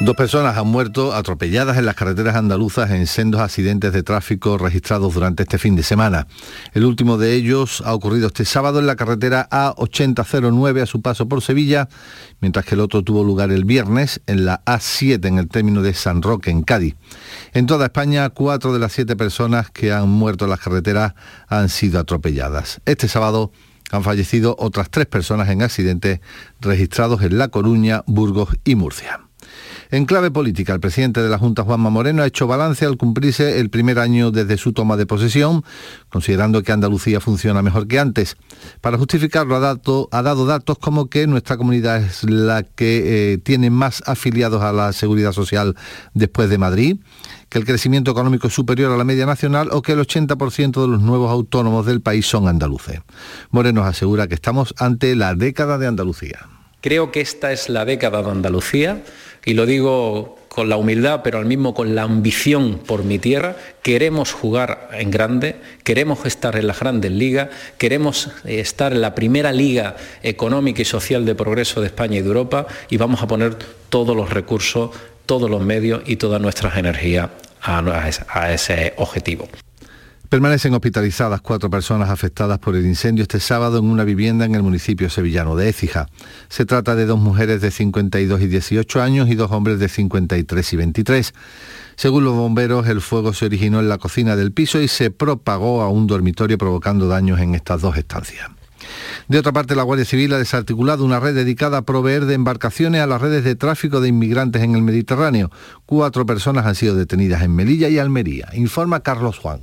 Dos personas han muerto atropelladas en las carreteras andaluzas en sendos accidentes de tráfico registrados durante este fin de semana. El último de ellos ha ocurrido este sábado en la carretera A8009 a su paso por Sevilla, mientras que el otro tuvo lugar el viernes en la A7 en el término de San Roque, en Cádiz. En toda España, cuatro de las siete personas que han muerto en las carreteras han sido atropelladas. Este sábado han fallecido otras tres personas en accidentes registrados en La Coruña, Burgos y Murcia. En clave política, el presidente de la Junta, Juanma Moreno, ha hecho balance al cumplirse el primer año desde su toma de posesión, considerando que Andalucía funciona mejor que antes. Para justificarlo, ha dado, datos como que nuestra comunidad es la que eh, tiene más afiliados a la seguridad social después de Madrid, que el crecimiento económico es superior a la media nacional o que el 80% de los nuevos autónomos del país son andaluces. Moreno asegura que estamos ante la década de Andalucía. Creo que esta es la década de Andalucía y lo digo con la humildad, pero al mismo con la ambición por mi tierra. Queremos jugar en grande, queremos estar en las grandes ligas, queremos eh, estar en la primera liga económica y social de progreso de España y de Europa y vamos a poner todos los recursos, todos los medios y todas nuestras energías a, ese objetivo. Permanecen hospitalizadas cuatro personas afectadas por el incendio este sábado en una vivienda en el municipio sevillano de Écija. Se trata de dos mujeres de 52 y 18 años y dos hombres de 53 y 23. Según los bomberos, el fuego se originó en la cocina del piso y se propagó a un dormitorio provocando daños en estas dos estancias. De otra parte, la Guardia Civil ha desarticulado una red dedicada a proveer de embarcaciones a las redes de tráfico de inmigrantes en el Mediterráneo. Cuatro personas han sido detenidas en Melilla y Almería, informa Carlos Juan.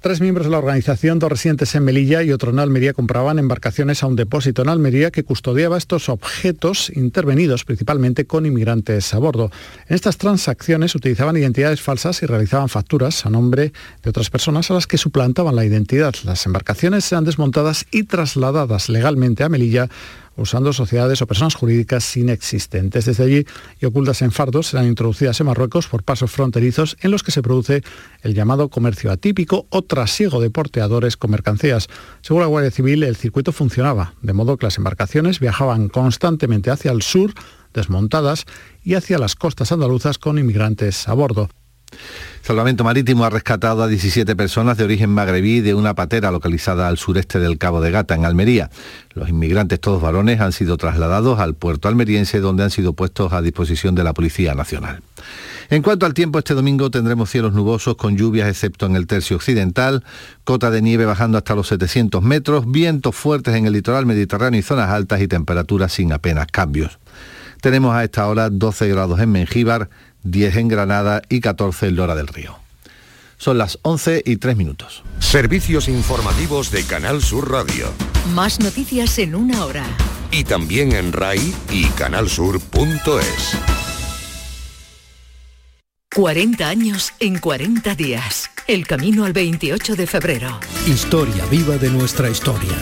Tres miembros de la organización, dos residentes en Melilla y otro en Almería, compraban embarcaciones a un depósito en Almería que custodiaba estos objetos intervenidos principalmente con inmigrantes a bordo. En estas transacciones utilizaban identidades falsas y realizaban facturas a nombre de otras personas a las que suplantaban la identidad. Las embarcaciones eran desmontadas y trasladadas legalmente a Melilla usando sociedades o personas jurídicas inexistentes. Desde allí y ocultas en fardos serán introducidas en Marruecos por pasos fronterizos en los que se produce el llamado comercio atípico o trasiego de porteadores con mercancías. Según la Guardia Civil, el circuito funcionaba, de modo que las embarcaciones viajaban constantemente hacia el sur, desmontadas, y hacia las costas andaluzas con inmigrantes a bordo. Salvamento Marítimo ha rescatado a 17 personas de origen magrebí de una patera localizada al sureste del Cabo de Gata, en Almería. Los inmigrantes, todos varones, han sido trasladados al puerto almeriense, donde han sido puestos a disposición de la Policía Nacional. En cuanto al tiempo, este domingo tendremos cielos nubosos con lluvias excepto en el tercio occidental, cota de nieve bajando hasta los 700 metros, vientos fuertes en el litoral mediterráneo y zonas altas y temperaturas sin apenas cambios. Tenemos a esta hora 12 grados en Mengíbar, 10 en Granada y 14 en Lora del Río. Son las 11 y 3 minutos. Servicios informativos de Canal Sur Radio. Más noticias en una hora. Y también en RAI y canalsur.es. 40 años en 40 días. El camino al 28 de febrero. Historia viva de nuestra historia.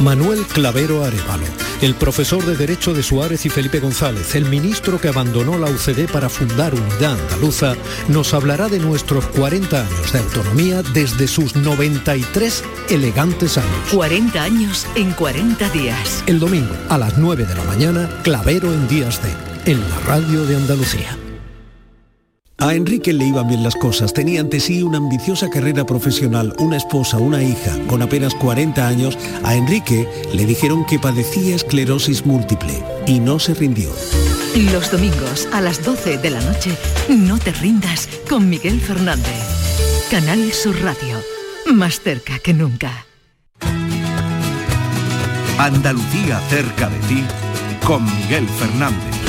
Manuel Clavero Arevalo, el profesor de Derecho de Suárez y Felipe González, el ministro que abandonó la UCD para fundar Unidad Andaluza, nos hablará de nuestros 40 años de autonomía desde sus 93 elegantes años. 40 años en 40 días. El domingo a las 9 de la mañana, Clavero en Días de, en la radio de Andalucía. A Enrique le iban bien las cosas, tenía ante sí una ambiciosa carrera profesional, una esposa, una hija. Con apenas 40 años, a Enrique le dijeron que padecía esclerosis múltiple y no se rindió. Los domingos a las 12 de la noche, no te rindas con Miguel Fernández. Canal Sur Radio, más cerca que nunca. Andalucía cerca de ti, con Miguel Fernández.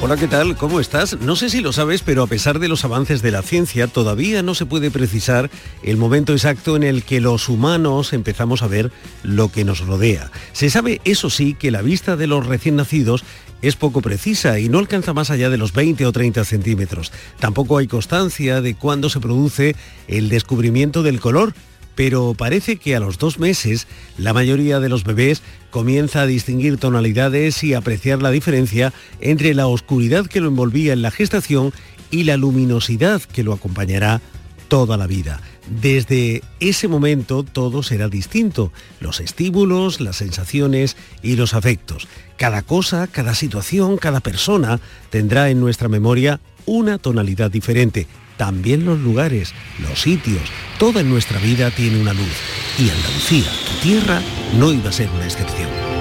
Hola, ¿qué tal? ¿Cómo estás? No sé si lo sabes, pero a pesar de los avances de la ciencia, todavía no se puede precisar el momento exacto en el que los humanos empezamos a ver lo que nos rodea. Se sabe, eso sí, que la vista de los recién nacidos es poco precisa y no alcanza más allá de los 20 o 30 centímetros. Tampoco hay constancia de cuándo se produce el descubrimiento del color, pero parece que a los dos meses la mayoría de los bebés comienza a distinguir tonalidades y apreciar la diferencia entre la oscuridad que lo envolvía en la gestación y la luminosidad que lo acompañará toda la vida. Desde ese momento todo será distinto, los estímulos, las sensaciones y los afectos. Cada cosa, cada situación, cada persona tendrá en nuestra memoria una tonalidad diferente. También los lugares, los sitios, toda nuestra vida tiene una luz. Y Andalucía, tu tierra, no iba a ser una excepción.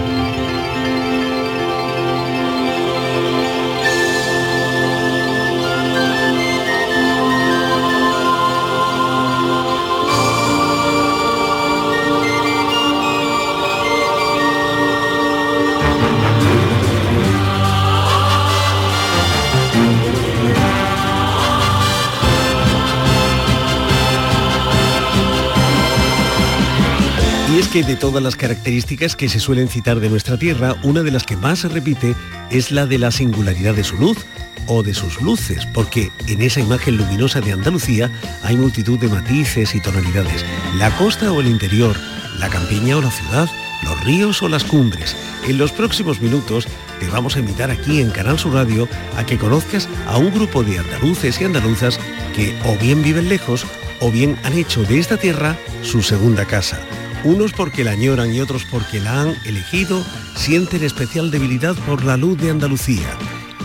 De todas las características que se suelen citar de nuestra tierra, una de las que más se repite es la de la singularidad de su luz o de sus luces, porque en esa imagen luminosa de Andalucía hay multitud de matices y tonalidades. La costa o el interior, la campiña o la ciudad, los ríos o las cumbres. En los próximos minutos te vamos a invitar aquí en Canal Sur Radio a que conozcas a un grupo de andaluces y andaluzas que o bien viven lejos o bien han hecho de esta tierra su segunda casa. Unos porque la añoran y otros porque la han elegido, sienten especial debilidad por la luz de Andalucía.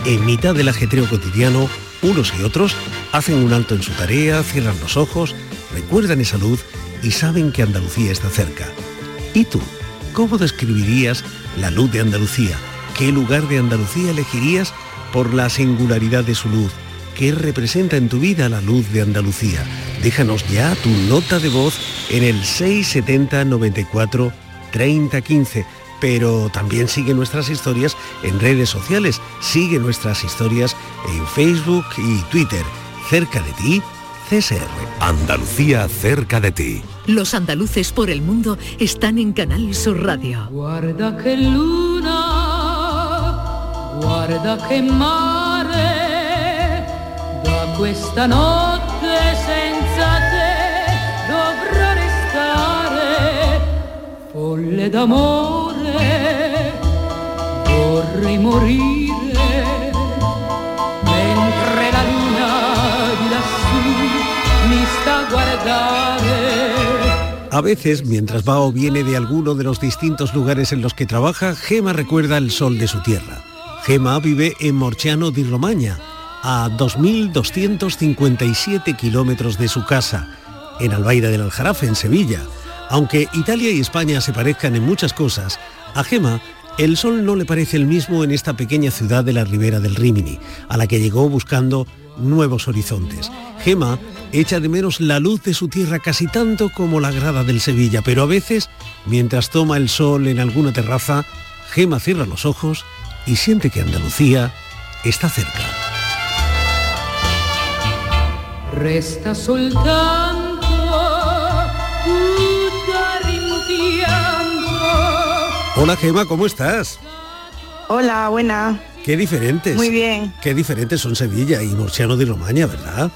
En mitad del ajetreo cotidiano, unos y otros hacen un alto en su tarea, cierran los ojos, recuerdan esa luz y saben que Andalucía está cerca. ¿Y tú? ¿Cómo describirías la luz de Andalucía? ¿Qué lugar de Andalucía elegirías por la singularidad de su luz? ¿Qué representa en tu vida la luz de Andalucía? Déjanos ya tu nota de voz en el 670 94 30 15. Pero también sigue nuestras historias en redes sociales. Sigue nuestras historias en Facebook y Twitter. Cerca de ti, CSR. Andalucía cerca de ti. Los andaluces por el mundo están en Canal Sur Radio. Guarda que luna, guarda que mare, da questa notte folle d'amore, vorrei morire mentre la luna di lassù mi sta a. A veces, mientras va o viene de alguno de los distintos lugares en los que trabaja, Gema recuerda el sol de su tierra. Gema vive en Morciano di Romagna, a 2.257 kilómetros de su casa, en Albaida del Aljarafe, en Sevilla. Aunque Italia y España se parezcan en muchas cosas, a Gema el sol no le parece el mismo en esta pequeña ciudad de la ribera del Rímini, a la que llegó buscando nuevos horizontes. Gema echa de menos la luz de su tierra casi tanto como la grada del Sevilla, pero a veces, mientras toma el sol en alguna terraza, Gema cierra los ojos y siente que Andalucía está cerca. Resta soltanto Hola Gema, ¿cómo estás? Hola, buena. Qué diferentes. Muy bien. Qué diferentes son Sevilla y Morciano de Romaña, ¿verdad?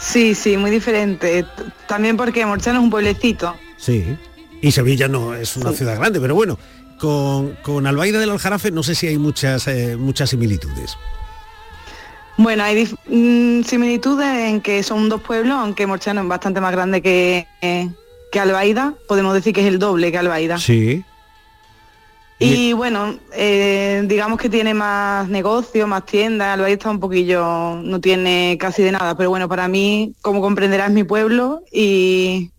Sí, sí, muy diferente. También porque Morchano es un pueblecito. Sí. Y Sevilla no es una ciudad grande, pero bueno, con, con Albaida del Aljarafe no sé si hay muchas, eh, muchas similitudes. Bueno, hay mm, similitudes en que son dos pueblos, aunque Morchano es bastante más grande que, eh, que Albaida. Podemos decir que es el doble que Albaida. Sí. Y bueno, eh, digamos que tiene más negocio, más tiendas. Albaida está un poquillo, no tiene casi de nada. Pero bueno, para mí, como comprenderás, es mi pueblo y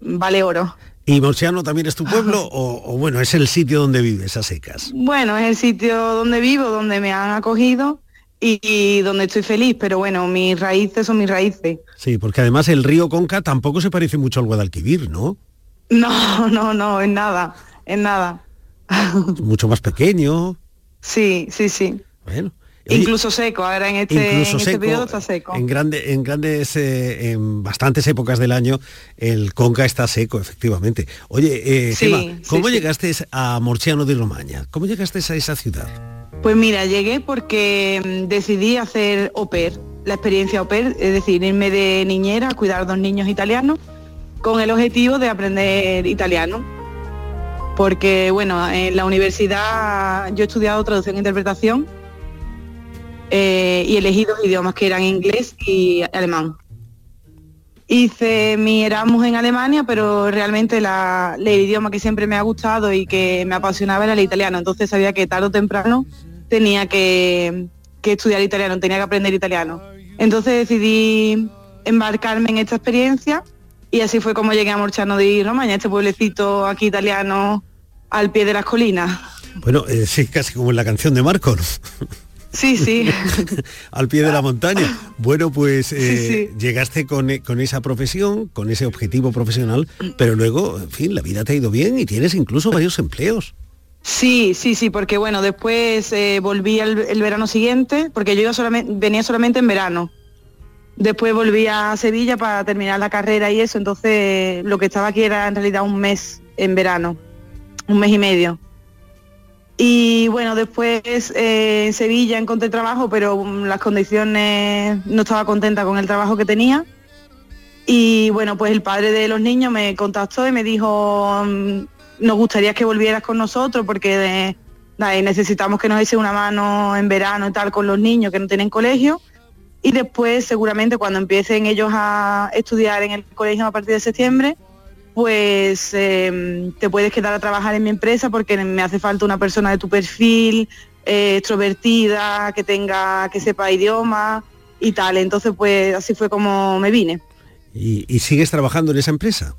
vale oro. ¿Y Morciano también es tu pueblo o, o, bueno, es el sitio donde vives a secas? Bueno, es el sitio donde vivo, donde me han acogido y, y donde estoy feliz, pero bueno, mis raíces son mis raíces. Sí, porque además el río Conca tampoco se parece mucho al Guadalquivir, ¿no? No, no, no, es nada, es nada. Mucho más pequeño. Sí, sí, sí. Bueno. Oye, Incluso seco, ahora en este, incluso en este seco, periodo está seco. En, grande, en grandes, eh, en bastantes épocas del año, el Conca está seco, efectivamente. Oye, eh, Sí, ¿cómo sí. llegaste a Morciano de Romaña? ¿Cómo llegaste a esa ciudad? Pues mira, llegué porque mm, decidí hacer au pair, la experiencia au pair, es decir, irme de niñera a cuidar dos niños italianos con el objetivo de aprender italiano. Porque bueno, en la universidad yo he estudiado traducción e interpretación eh, y elegí dos idiomas que eran inglés y alemán. hice mi Erasmus en Alemania, pero realmente el idioma que siempre me ha gustado y que me apasionaba era el italiano. Entonces sabía que tarde o temprano tenía que estudiar italiano, tenía que aprender italiano. Entonces decidí embarcarme en esta experiencia y así fue como llegué a Morchano de Romaña, este pueblecito aquí italiano al pie de las colinas. Bueno, eh, sí, casi como en la canción de Marco. ¿no? Sí, sí. al pie de la montaña. Bueno, pues eh, llegaste con, e- con esa profesión, con ese objetivo profesional, pero luego, en fin, la vida te ha ido bien y tienes incluso varios empleos. Sí, sí, sí, porque bueno, después eh, volví el, el verano siguiente, porque yo iba solamente, venía solamente en verano. Después volví a Sevilla para terminar la carrera y eso, entonces lo que estaba aquí era en realidad un mes en verano, un mes y medio. Y bueno, después eh, en Sevilla encontré trabajo, pero mm, las condiciones no estaba contenta con el trabajo que tenía. Y bueno, pues el padre de los niños me contactó y me dijo, mm, nos gustaría que volvieras con nosotros porque nada, necesitamos que nos eche una mano en verano y tal con los niños que no tienen colegio. Y después, seguramente, cuando empiecen ellos a estudiar en el colegio a partir de septiembre, pues eh, te puedes quedar a trabajar en mi empresa porque me hace falta una persona de tu perfil, eh, extrovertida, que tenga, que sepa idioma y tal. Entonces, pues así fue como me vine. ¿Y, y sigues trabajando en esa empresa?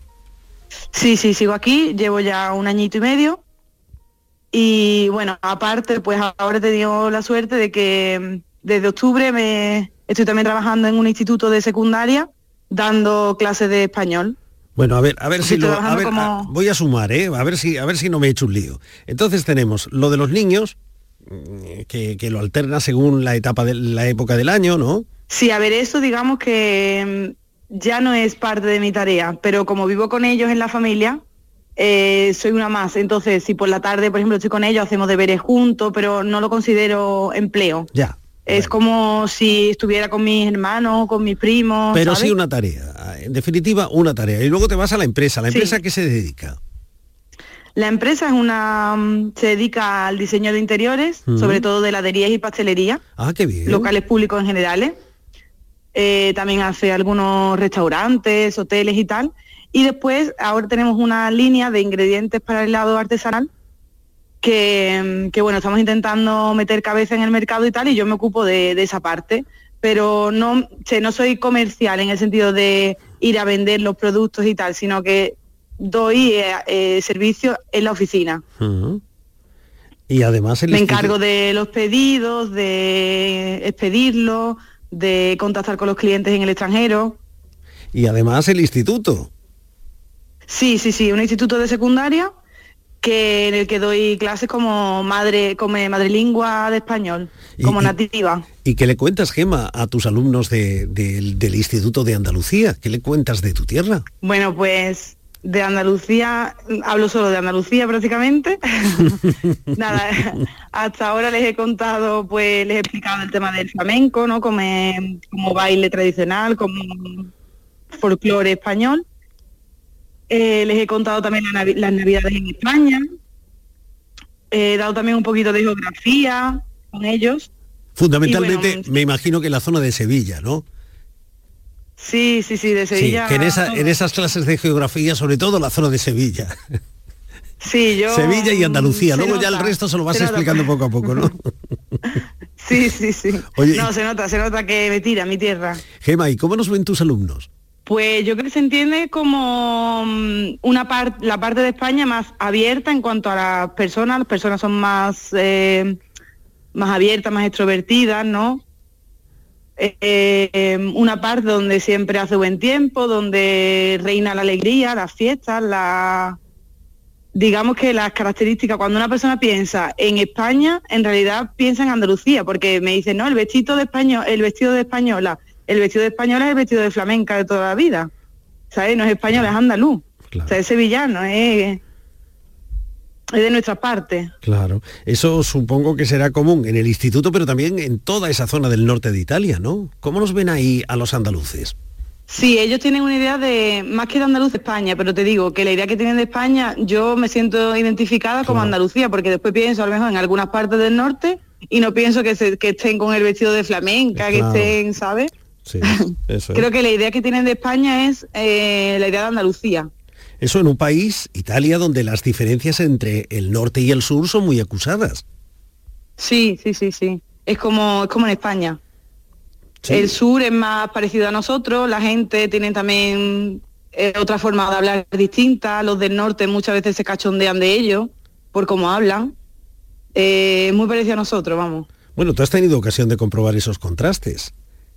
Sí, sí, sigo aquí, llevo ya un añito y medio. Y bueno, aparte, pues ahora he tenido la suerte de que mm, desde octubre me estoy también trabajando en un instituto de secundaria dando clases de español. Bueno, a ver, a ver si lo, a trabajando ver, como- a- voy a sumar, ¿eh? A ver si, a ver si no me he hecho un lío. Entonces tenemos lo de los niños, mm, que, que lo alterna según la etapa de la época del año, ¿no? Sí, a ver, eso digamos que mm, ya no es parte de mi tarea, pero como vivo con ellos en la familia, eh, soy una más. Entonces, si por la tarde, por ejemplo, estoy con ellos, hacemos deberes juntos, pero no lo considero empleo. Ya. Es como si estuviera con mis hermanos, con mis primos. Pero ¿sabes? sí una tarea, en definitiva una tarea. Y luego te vas a la empresa. ¿La Sí. empresa a qué se dedica? La empresa es una mm, se dedica al diseño de interiores, sobre todo de heladerías y pastelería, Ah, qué bien. locales públicos en generales. Eh, también hace algunos restaurantes, hoteles y tal. Y después ahora tenemos una línea de ingredientes para el helado artesanal que, que, bueno, estamos intentando meter cabeza en el mercado y tal, y yo me ocupo de, de esa parte. Pero no, che, no soy comercial en el sentido de ir a vender los productos y tal, sino que doy eh, eh, servicio en la oficina. Y además el Me encargo de los pedidos, de expedirlos, de contactar con los clientes en el extranjero. Y además el instituto. Sí, sí, sí, un instituto de secundaria que en el que doy clases como madre, como madrelingua de español, Y- como y- nativa. ¿Y qué le cuentas, Gema, a tus alumnos de- del- del Instituto de Andalucía? ¿Qué le cuentas de tu tierra? Bueno, pues de Andalucía, hablo solo de Andalucía prácticamente. Nada, hasta ahora les he contado, pues les he explicado el tema del flamenco, ¿no? Como, como baile tradicional, como folclore español. Eh, les he contado también la las navidades en España. He dado también un poquito de geografía con ellos. Fundamentalmente, bueno, me imagino que en la zona de Sevilla, ¿no? Sí, sí, sí, de Sí, Sevilla. que en, esa- en esas clases de geografía, sobre todo la zona de Sevilla. Sí, yo... Sevilla y Andalucía. Luego ya el resto se lo vas se nota. explicando poco a poco, ¿no? Sí, sí, sí. Oye, no, se nota, se nota que me tira mi tierra. Gema, ¿y cómo nos ven tus alumnos? Pues yo creo que se entiende como mm, una parte, la parte de España más abierta en cuanto a las personas. Las personas son más, eh, más abiertas, más extrovertidas, ¿no? Eh, eh, una parte donde siempre hace buen tiempo, donde reina la alegría, las fiestas, la digamos que las características, cuando una persona piensa en España, en realidad piensa en Andalucía, porque me dicen, no, el vestido de español, el vestido de española, el vestido de española es el vestido de flamenca de toda la vida. ¿Sabes? No es español, es andaluz. O sea, es sevillano, es, es de nuestra parte. Claro. Eso supongo que será común en el instituto, pero también en toda esa zona del norte de Italia, ¿no? ¿Cómo nos ven ahí a los andaluces? Sí, ellos tienen una idea de, más que de andaluz de España, pero te digo que la idea que tienen de España, yo me siento identificada como Andalucía, porque después pienso a lo mejor en algunas partes del norte y no pienso que, se- que estén con el vestido de flamenca, que Claro. estén, ¿sabes? Sí, eso es. Creo que la idea que tienen de España es eh, la idea de Andalucía. Eso en un país, Italia, donde las diferencias entre el norte y el sur son muy acusadas. Sí, sí, sí, sí. Es como, es como en España. Sí. El sur es más parecido a nosotros, la gente tiene también eh, otra forma de hablar distinta, los del norte muchas veces se cachondean de ellos por cómo hablan. Eh, muy parecido a nosotros, vamos. Bueno, tú has tenido ocasión de comprobar esos contrastes.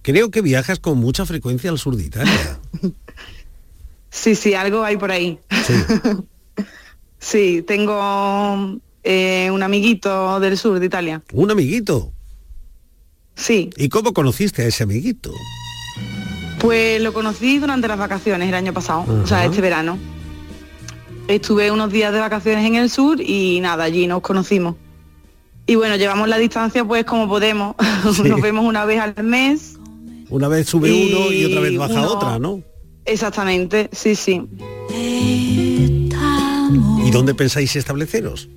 Creo que viajas con mucha frecuencia al sur de Italia. Sí, sí, algo hay por ahí. Sí. Sí, tengo eh, un amiguito del sur de Italia. Un amiguito. Sí, ¿Y cómo conociste a ese amiguito? pues lo conocí durante las vacaciones el año pasado, o sea, este verano. Estuve unos días de vacaciones en el sur y nada, allí nos conocimos. Y bueno, llevamos la distancia pues como podemos. Sí. Nos vemos una vez al mes. Una vez sube Y uno y otra vez baja uno- otra, ¿no? Exactamente, sí, sí. ¿Y dónde pensáis estableceros?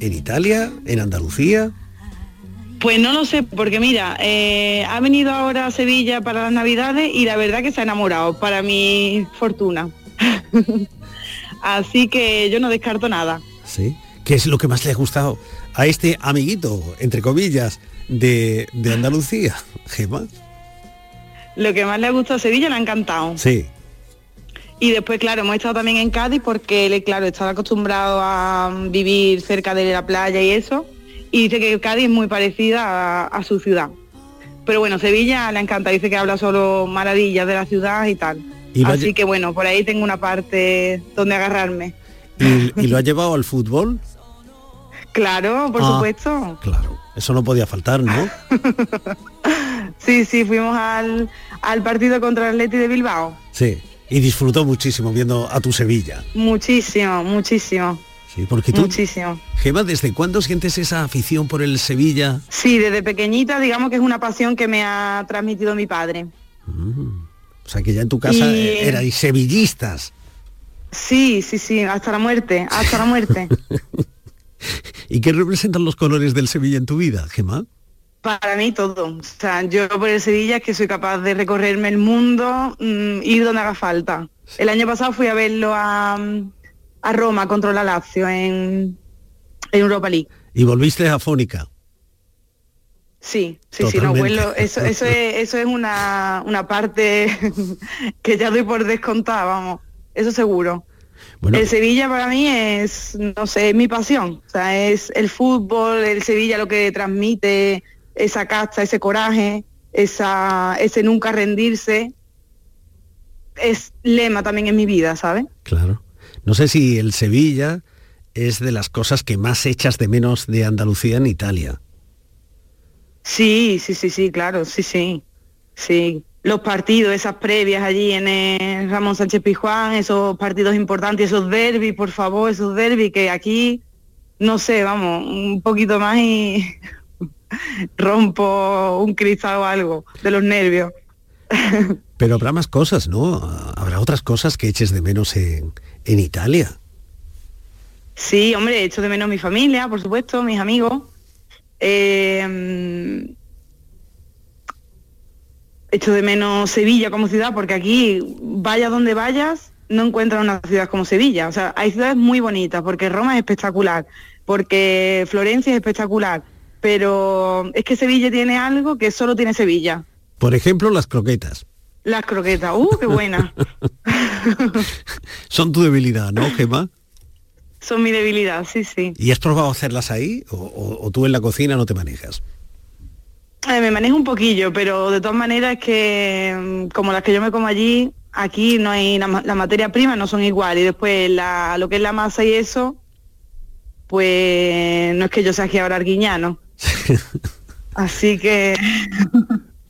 ¿En Italia? ¿En Andalucía? Pues no lo sé, porque mira, eh, ha venido ahora a Sevilla para las Navidades y la verdad que se ha enamorado, para mi fortuna. Así que yo no descarto nada. ¿Sí? ¿Qué es lo que más le ha gustado a este amiguito, entre comillas, de, de Andalucía? Gema. Lo que más le ha gustado a Sevilla le ha encantado. Sí. Y después, claro, hemos estado también en Cádiz porque él, claro, estaba acostumbrado a vivir cerca de la playa y eso. Y dice que Cádiz es muy parecida a, a su ciudad. Pero bueno, Sevilla le encanta, dice que habla solo maravillas de la ciudad y tal. Y Así que bueno, por ahí tengo una parte donde agarrarme. ¿Y, y lo ha llevado al fútbol? Claro, por Ah. supuesto. Claro. Eso no podía faltar, ¿no? Sí, sí, fuimos al, al partido contra el Atleti de Bilbao. Sí. Y disfrutó muchísimo viendo a tu Sevilla. Muchísimo, muchísimo, Sí, porque tú, muchísimo. Gema, ¿desde cuándo sientes esa afición por el Sevilla? Sí, desde pequeñita digamos que es una pasión que me ha transmitido mi padre. O sea, que ya en tu casa Y- eh, erais sevillistas. Sí, sí, sí, hasta la muerte, hasta la muerte. ¿Y qué representan los colores del Sevilla en tu vida, Gema? Para mí todo. O sea, yo por el Sevilla es que soy capaz de recorrerme el mundo, mm, ir donde haga falta. El año pasado fui a verlo a, a Roma contra la Lazio en, en Europa League. Y volviste afónica. Sí, sí, sí, no, vuelo, eso, eso es, eso es una, una parte que ya doy por descontada, vamos, eso seguro. Bueno, El Sevilla para mí es, no sé, es mi pasión. O sea, es el fútbol, el Sevilla lo que transmite, esa casta, ese coraje, esa, ese nunca rendirse, es lema también en mi vida, ¿sabes? claro. No sé si el Sevilla es de las cosas que más echas de menos de Andalucía en Italia. Sí, sí, sí, sí, claro, sí, sí, sí. Los partidos, esas previas allí en el Ramón Sánchez Pizjuán, esos partidos importantes, esos derbis, por favor, esos derbis que aquí, no sé, vamos, un poquito más y rompo un cristal o algo de los nervios. Pero habrá más cosas, ¿no? Habrá otras cosas que eches de menos en, en Italia. Sí, hombre, echo de menos mi familia, por supuesto, mis amigos. Eh, echo de menos Sevilla como ciudad, porque aquí, vaya donde vayas, no encuentras una ciudad como Sevilla. O sea, hay ciudades muy bonitas, porque Roma es espectacular, porque Florencia es espectacular, pero es que Sevilla tiene algo que solo tiene Sevilla. Por ejemplo, las croquetas. Las croquetas, ¡uh, qué buena! Son tu debilidad, ¿no, Gema? Son mi debilidad, sí, sí. ¿Y has probado hacerlas ahí? ¿O, o- o tú en la cocina no te manejas? Eh, me manejo un poquillo, pero de todas maneras es que mm, como las que yo me como allí, aquí no hay la, ma- la materia prima no son igual y después la, lo que es la masa y eso, pues no es que yo sea aquí ahora arguiñano. Así que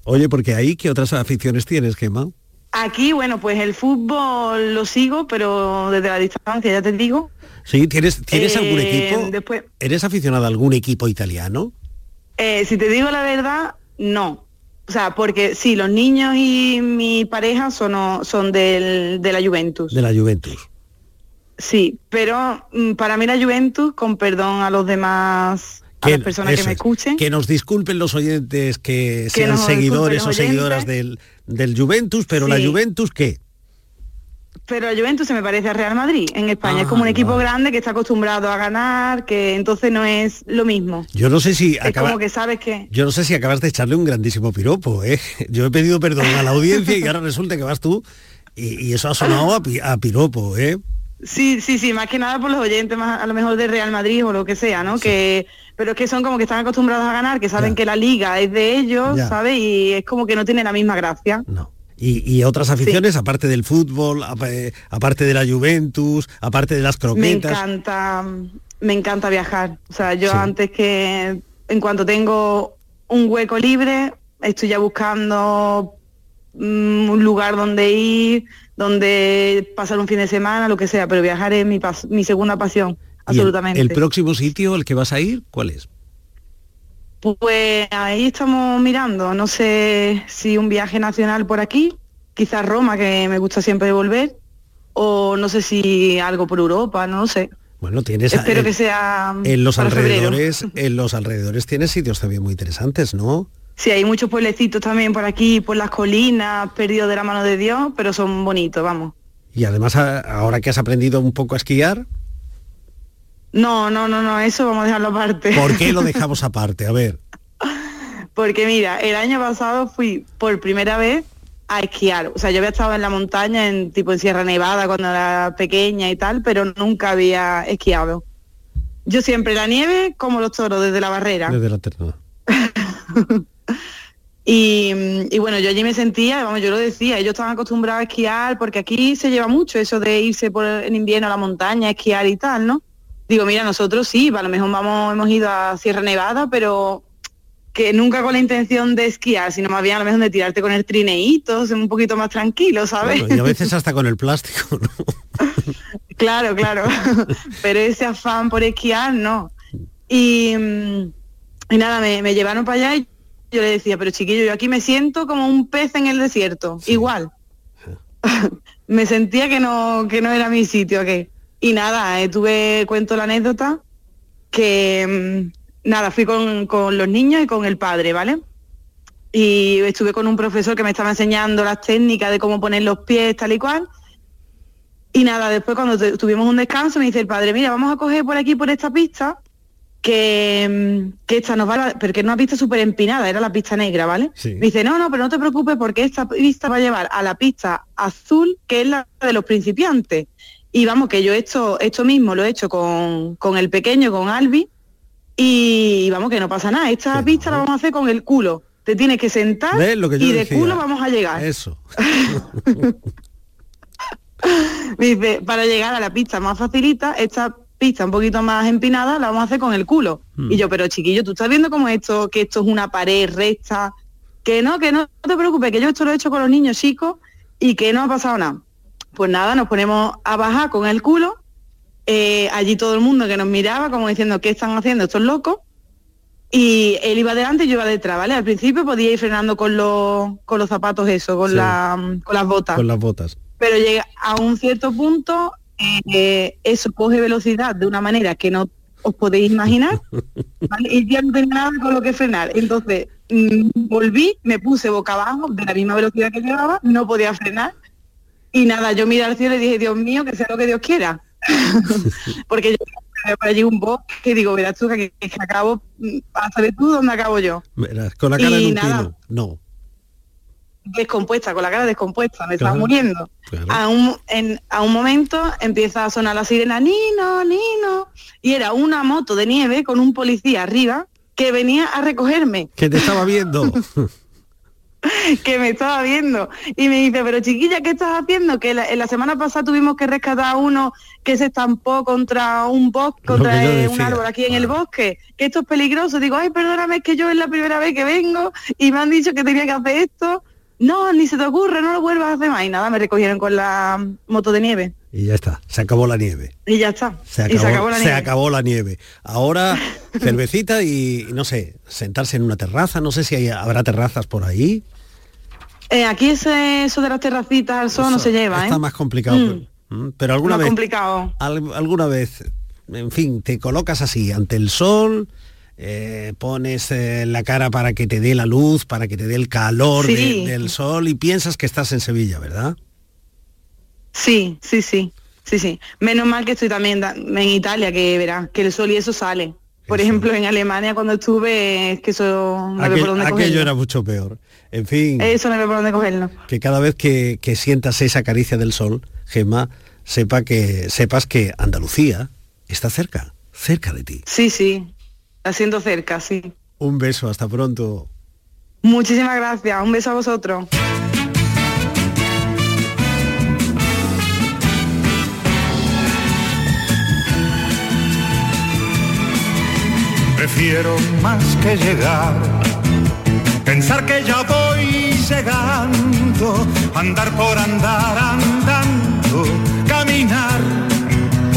Oye, porque ahí, ¿qué otras aficiones tienes, Gema? aquí, bueno, pues el fútbol lo sigo, pero desde la distancia, ya te digo. Sí, ¿tienes, ¿tienes algún Eh, equipo? Después, ¿Eres aficionado a algún equipo italiano? Eh, si te digo la verdad, no. O sea, porque sí, los niños y mi pareja son, son del, de la Juventus. De la Juventus. Sí, pero mm, para mí la Juventus, con perdón a los demás, a las personas que me es, escuchen, Que nos disculpen los oyentes que, sean seguidores o seguidoras del, del Juventus, pero la. Juventus, ¿qué? Pero la Juventus se me parece a Real Madrid en España. es como un Ah, equipo grande que está acostumbrado a ganar, que entonces no es lo mismo. Yo no sé si acaba- como que sabes que... Yo no sé si acabas de echarle un grandísimo piropo, ¿eh? Yo he pedido perdón a la audiencia y ahora resulta que vas tú y, y eso ha sonado a, a piropo, ¿eh? Sí, sí, sí, más que nada por los oyentes más a lo mejor de Real Madrid o lo que sea, ¿no? Que pero es que son como que están acostumbrados a ganar, que saben Ya. que la liga es de ellos, Ya. ¿sabes? Y es como que no tiene la misma gracia. No. Y, y otras aficiones, aparte del fútbol, eh, aparte de la Juventus, aparte de las Me croquetas. encanta, me encanta viajar. O sea, yo Sí. antes que, en cuanto tengo un hueco libre, estoy ya buscando un lugar donde ir, donde pasar un fin de semana, lo que sea, pero viajar es mi, pas- mi segunda pasión, ¿Y el- absolutamente. El, próximo sitio al que vas a ir, ¿cuál es? Pues ahí estamos mirando, no sé si un viaje nacional por aquí, quizás Roma, que me gusta siempre volver, o no sé si algo por Europa, no lo sé. Bueno, tienes Espero que sea en los febrero. alrededores, en los alrededores tienes sitios también muy interesantes, ¿no? Sí, hay muchos pueblecitos también por aquí, por las colinas, perdidos de la mano de Dios, pero son bonitos, vamos. Y además ahora que has aprendido un poco a esquiar, No, no, no, no, eso vamos a dejarlo aparte. ¿por qué lo dejamos aparte? A ver, Porque mira, el año pasado fui por primera vez a esquiar. O sea, yo había estado en la montaña, en tipo en Sierra Nevada cuando era pequeña y tal, pero nunca había esquiado. Yo siempre la nieve como los toros desde la barrera. desde la terna. Y, y bueno, yo allí me sentía, vamos, yo lo decía, ellos estaban acostumbrados a esquiar porque aquí se lleva mucho eso de irse por en invierno a la montaña, esquiar y tal, ¿no? Digo, mira, nosotros sí, a lo mejor vamos, hemos ido a Sierra Nevada, pero que nunca con la intención de esquiar, sino más bien a lo mejor de tirarte con el trineíto, ser un poquito más tranquilo, ¿sabes? Y a veces hasta con el plástico, ¿no? Claro, claro. Pero ese afán por esquiar, no. Y, y nada, me, me llevaron para allá y yo le decía, pero chiquillo, yo aquí me siento como un pez en el desierto, igual. me sentía que no, que no era mi sitio aquí. Y nada, eh, tuve, cuento la anécdota, que mm, nada, fui con, con los niños y con el padre, ¿vale? Y estuve con un profesor que me estaba enseñando las técnicas de cómo poner los pies, tal y cual. Y nada, después cuando tu- tuvimos un descanso me dice el padre, mira, vamos a coger por aquí, por esta pista, que, mm, que esta nos va a... Porque era una pista súper empinada, era la pista negra, ¿vale? Sí. Me dice, no, no, pero no te preocupes porque esta pista va a llevar a la pista azul, que es la de los principiantes. Y vamos, que yo esto, esto mismo lo he hecho con, con el pequeño, con Albi, y vamos, que no pasa nada. Esta pista no. la vamos a hacer con el culo. Te tienes que sentar ¿Ves lo que y de decía? culo vamos a llegar. Eso. Me dice, para llegar a la pista más facilita, esta pista un poquito más empinada la vamos a hacer con el culo. Hmm. Y yo, pero chiquillo, tú estás viendo como esto, que esto es una pared recta, que no, que no te preocupes, que yo esto lo he hecho con los niños chicos y que no ha pasado nada. Pues nada, nos ponemos a bajar con el culo, eh, allí todo el mundo que nos miraba como diciendo, ¿qué están haciendo estos locos? Y él iba delante y yo iba detrás, ¿vale? Al principio podía ir frenando con los, con los zapatos eso, con, Sí. la, con las botas Con las botas. pero llega a un cierto punto, eh, eso coge velocidad de una manera que no os podéis imaginar, ¿vale? y ya no tenía nada con lo que frenar. Entonces mm, volví, me puse boca abajo de la misma velocidad que llevaba, no podía frenar, y nada, yo miré al cielo y dije, Dios mío, que sea lo que Dios quiera. Porque yo por allí un bosque y digo, verás tú que, que acabo, mm, a saber tú dónde acabo yo. Verás, con la cara Y de un nada. No. Descompuesta, con la cara descompuesta, me estaba Claro. muriendo. Claro. a un, en- a un momento empieza a sonar la sirena, Nino, Nino, y era una moto de nieve con un policía arriba que venía a recogerme, Que te estaba viendo. que me estaba viendo, y me dice, pero chiquilla, ¿qué estás haciendo? Que la, en la semana pasada tuvimos que rescatar a uno que se estampó contra un bosque, contra un árbol aquí en el claro. bosque, que esto es peligroso. Digo, ay, perdóname, es que yo es la primera vez que vengo y me han dicho que tenía que hacer esto. No, ni se te ocurre, no lo vuelvas a hacer más. Y nada, me recogieron con la moto de nieve. Y ya está. Se acabó la nieve. Y ya está. Se y acabó, se acabó la se nieve. acabó la nieve. Ahora cervecita y no sé, sentarse en una terraza. No sé si hay- habrá terrazas por ahí. Eh, aquí ese, eso de las terracitas al sol no se lleva, Está ¿eh? más complicado. Mm. Mm, Pero alguna Más vez, complicado. al- alguna vez, en fin, te colocas así ante el sol, eh, pones eh, la cara para que te dé la luz, para que te dé el calor de- del sol y piensas que estás en Sevilla, ¿verdad? Sí, sí, sí, sí, sí. Menos mal que estoy también en Italia, que verás, que el sol y eso sale. Por Eso. ejemplo, en Alemania cuando estuve, es que eso no veo Aquel- por dónde aquello cogerlo. era mucho peor. En fin, Eso no veo por dónde cogerlo. que cada vez que, que sientas esa caricia del sol, Gemma, sepa que, sepas que Andalucía está cerca, cerca de ti. Sí, sí, haciendo cerca, sí. Un beso, hasta pronto. Muchísimas gracias, un beso a vosotros. Prefiero más que llegar, pensar que ya voy llegando, andar por andar andando, caminar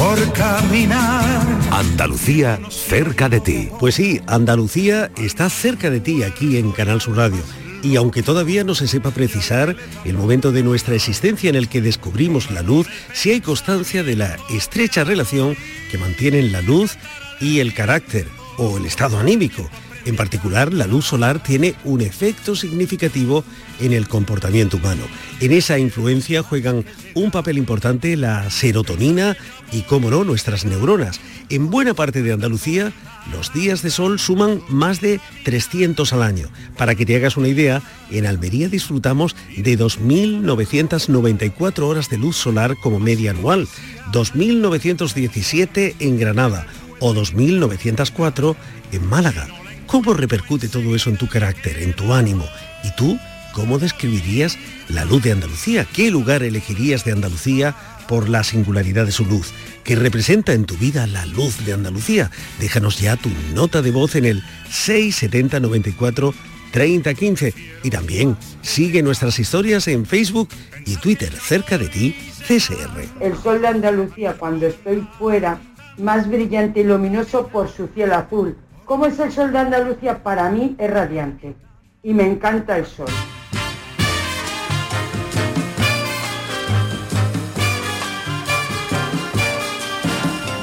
por caminar. Andalucía cerca de ti. Pues sí, Andalucía está cerca de ti aquí en Canal Sur Radio. Y aunque todavía no se sepa precisar el momento de nuestra existencia en el que descubrimos la luz, sí hay constancia de la estrecha relación que mantienen la luz y el carácter o el estado anímico. En particular, la luz solar tiene un efecto significativo en el comportamiento humano. En esa influencia juegan un papel importante la serotonina y, cómo no, nuestras neuronas. En buena parte de Andalucía, los días de sol suman más de 300 al año. Para que te hagas una idea, en Almería disfrutamos de 2.994 horas de luz solar como media anual, 2.917 en Granada o 2.904 en Málaga. ¿Cómo repercute todo eso en tu carácter, en tu ánimo? ¿Y tú cómo describirías la luz de Andalucía? ¿Qué lugar elegirías de Andalucía por la singularidad de su luz? ¿Qué representa en tu vida la luz de Andalucía? Déjanos ya tu nota de voz en el 670 94 30 15 y también sigue nuestras historias en Facebook y Twitter cerca de ti, CSR. El sol de Andalucía cuando estoy fuera, más brillante y luminoso por su cielo azul. ¿Cómo es el sol de Andalucía? Para mí es radiante y me encanta el sol.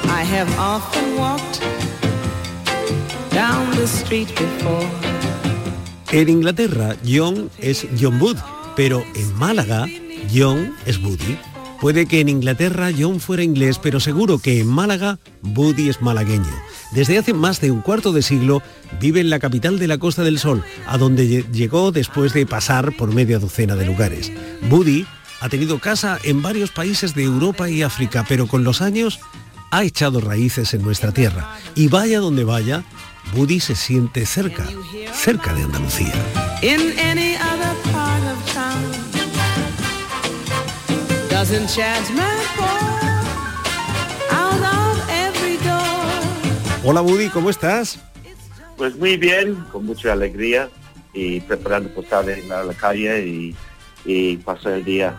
I have often walked down the street before. En Inglaterra, John es John Wood, pero en Málaga, John es Woody. Puede que en Inglaterra John fuera inglés, pero seguro que en Málaga, Woody es malagueño. Desde hace más de un cuarto de siglo vive en la capital de la Costa del Sol, a donde lle- llegó después de pasar por media docena de lugares. Woody ha tenido casa en varios países de Europa y África, pero con los años ha echado raíces en nuestra tierra. Y vaya donde vaya, Woody se siente cerca, cerca de Andalucía. Hola Woody, ¿cómo estás? Pues muy bien, con mucha alegría y preparando por salir a la calle y, y pasar el día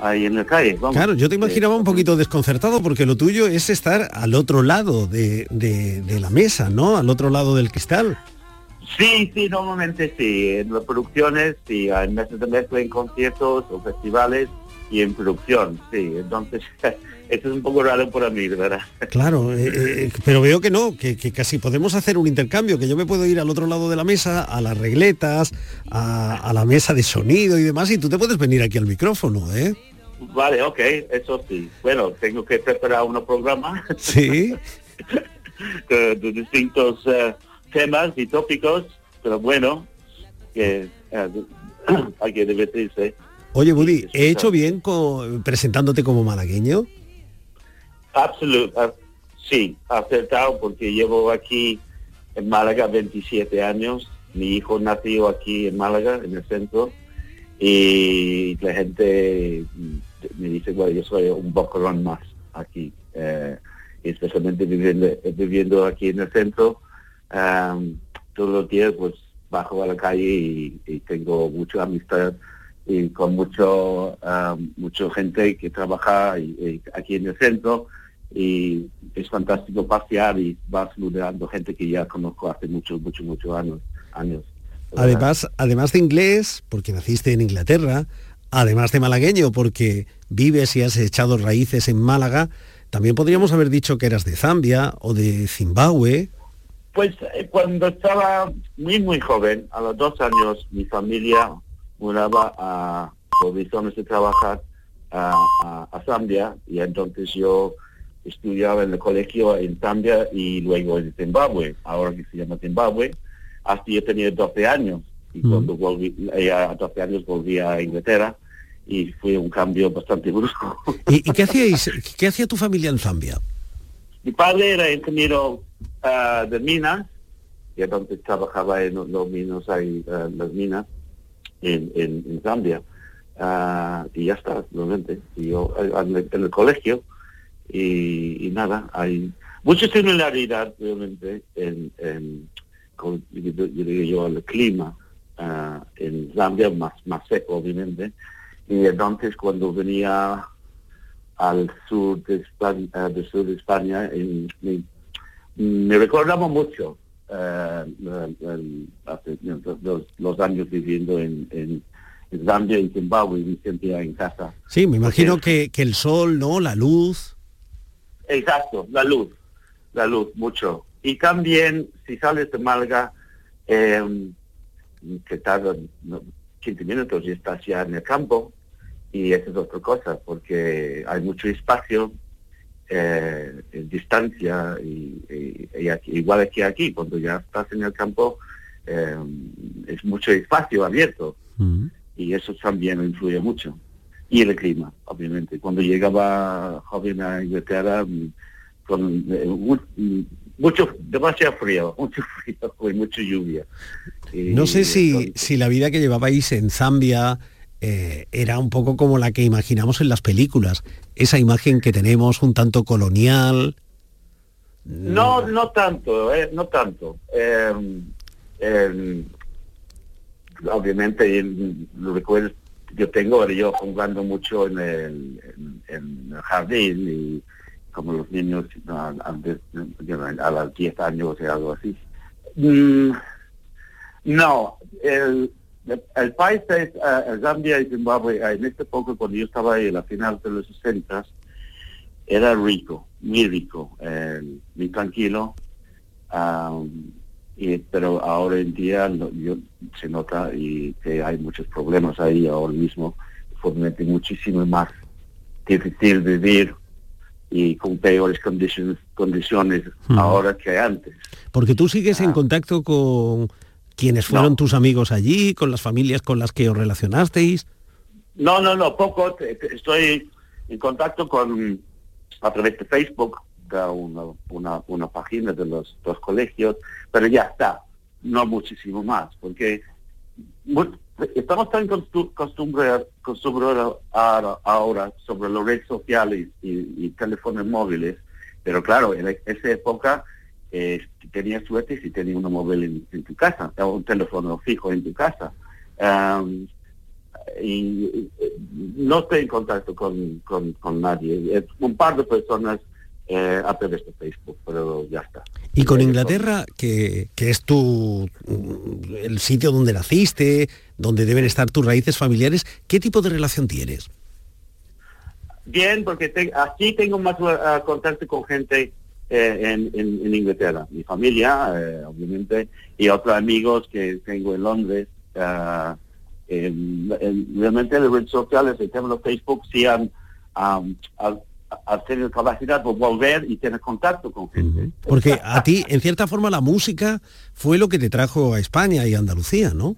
ahí en la calle. Vamos. Claro, yo te imaginaba un poquito desconcertado porque lo tuyo es estar al otro lado de, de- de la mesa, ¿no? Al otro lado del cristal. Sí, sí, normalmente sí, en las producciones, sí, en meses de mezcla, en conciertos o festivales y en producción, sí. Entonces, esto es un poco raro para mí, verdad. Claro, eh, eh, pero veo que no, que, que casi podemos hacer un intercambio, que yo me puedo ir al otro lado de la mesa, a las regletas, a, a la mesa de sonido y demás, y tú te puedes venir aquí al micrófono, ¿eh? Vale, ok, eso sí. Bueno, tengo que preparar un programa Sí. de, de distintos eh, temas y tópicos, pero bueno, que eh, hay que divertirse. Oye, Woody, ¿he hecho bien co- presentándote como malagueño? Absoluto, ah, sí, acertado porque llevo aquí en Málaga 27 años. Mi hijo nació aquí en Málaga, en el centro, y la gente me dice, bueno, yo soy un bocorón más aquí, eh, especialmente viviendo, viviendo aquí en el centro. am, todos los días pues bajo a la calle y, y tengo mucha amistad y con mucho am, mucha gente que trabaja y- y aquí en el centro y es fantástico pasear y vas saludando gente que ya conozco hace muchos, muchos, muchos años. años. Además, además de inglés, porque naciste en Inglaterra, además de malagueño, porque vives y has echado raíces en Málaga, también podríamos haber dicho que eras de Zambia o de Zimbabue. Pues eh, cuando estaba muy, muy joven, a los dos años, mi familia mudaba a, razones de trabajar, a, a- a Zambia, y entonces yo estudiaba en el colegio en Zambia y luego en Zimbabue, ahora que se llama Zimbabue, hasta yo tenía 12 años. Y cuando volví, eh, a 12 años volví a Inglaterra y fue un cambio bastante brusco. ¿Y, y qué hacíais? ¿Qué hacía tu familia en Zambia? Mi padre era ingeniero ah, de minas y entonces trabajaba en los, minos ahí, ah, las minas en, en, Zambia. Ah, y ya está, realmente. Y yo eh, en el, colegio y, y nada, hay mucha similaridad realmente en, en con, yo, el clima ah, en Zambia, más, más seco obviamente. Y entonces cuando venía al sur de España, del sur de España en- me, me recordaba mucho hace, you know, los, los años viviendo en, en, en Zambia y Zimbabue, me sentía en casa. Sí, me imagino que, que el sol, ¿no? La luz. Exacto, la luz, la luz, mucho. Y también, si sales de Málaga, eh, que tarda no, 15 minutos y estás ya en el campo, y esa es otra cosa, porque hay mucho espacio, eh, en distancia, y, y- y aquí- igual que aquí, cuando ya estás en el campo, eh, es mucho espacio abierto, y eso también influye mucho. Y el clima, obviamente. Cuando llegaba joven a Inglaterra, mm, con eh, mm, mucho, demasiado frío, mucho frío y mucha lluvia. No sé si, si la vida que llevabais en Zambia eh, era un poco como la que imaginamos en las películas. Esa imagen que tenemos un tanto colonial. No, no tanto, eh, no tanto. Eh, eh, obviamente, recuerdos que yo tengo yo jugando mucho en el, en, el jardín y como los niños a, know, a los 10 años o algo así. Mm, no, el, el país es eh, Zambia y Zimbabue, eh, en este poco cuando yo estaba ahí, a la final de los 60, era rico, muy rico, eh, muy tranquilo, am, y, pero ahora en día yo- se nota y que hay muchos problemas ahí ahora mismo, obviamente muchísimo más difícil vivir y con peores condiciones, condiciones ahora que antes. Porque tú sigues en contacto con quienes fueron tus amigos allí, con las familias con las que os relacionasteis. No, no, no, poco. Estoy en contacto con, a través de Facebook, una, una, una página de los dos colegios, pero ya está, no muchísimo más, porque estamos tan costu- acostumbrados ahora sobre las redes sociales y, y teléfonos móviles, pero claro, en esa época eh, tenías suerte si tenías un móvil en, en tu casa, o un teléfono fijo en tu casa. Am, y no estoy en contacto con, con, con nadie. Un par de personas eh, a través de Facebook, pero ya está. Y con Inglaterra, que, que es tu mm, el sitio donde naciste, donde deben estar tus raíces familiares, ¿qué tipo de relación tienes? Bien, porque te- aquí tengo más eh, contacto con gente en, en- en Inglaterra, mi familia, eh, obviamente, y otros amigos que tengo en Londres. ah, en- en- realmente las redes sociales, el tema de Facebook, sí han, han- han- han tenido capacidad de volver y tener contacto con gente. Porque a ti, en cierta forma, la música fue lo que te trajo a España y a Andalucía, ¿no?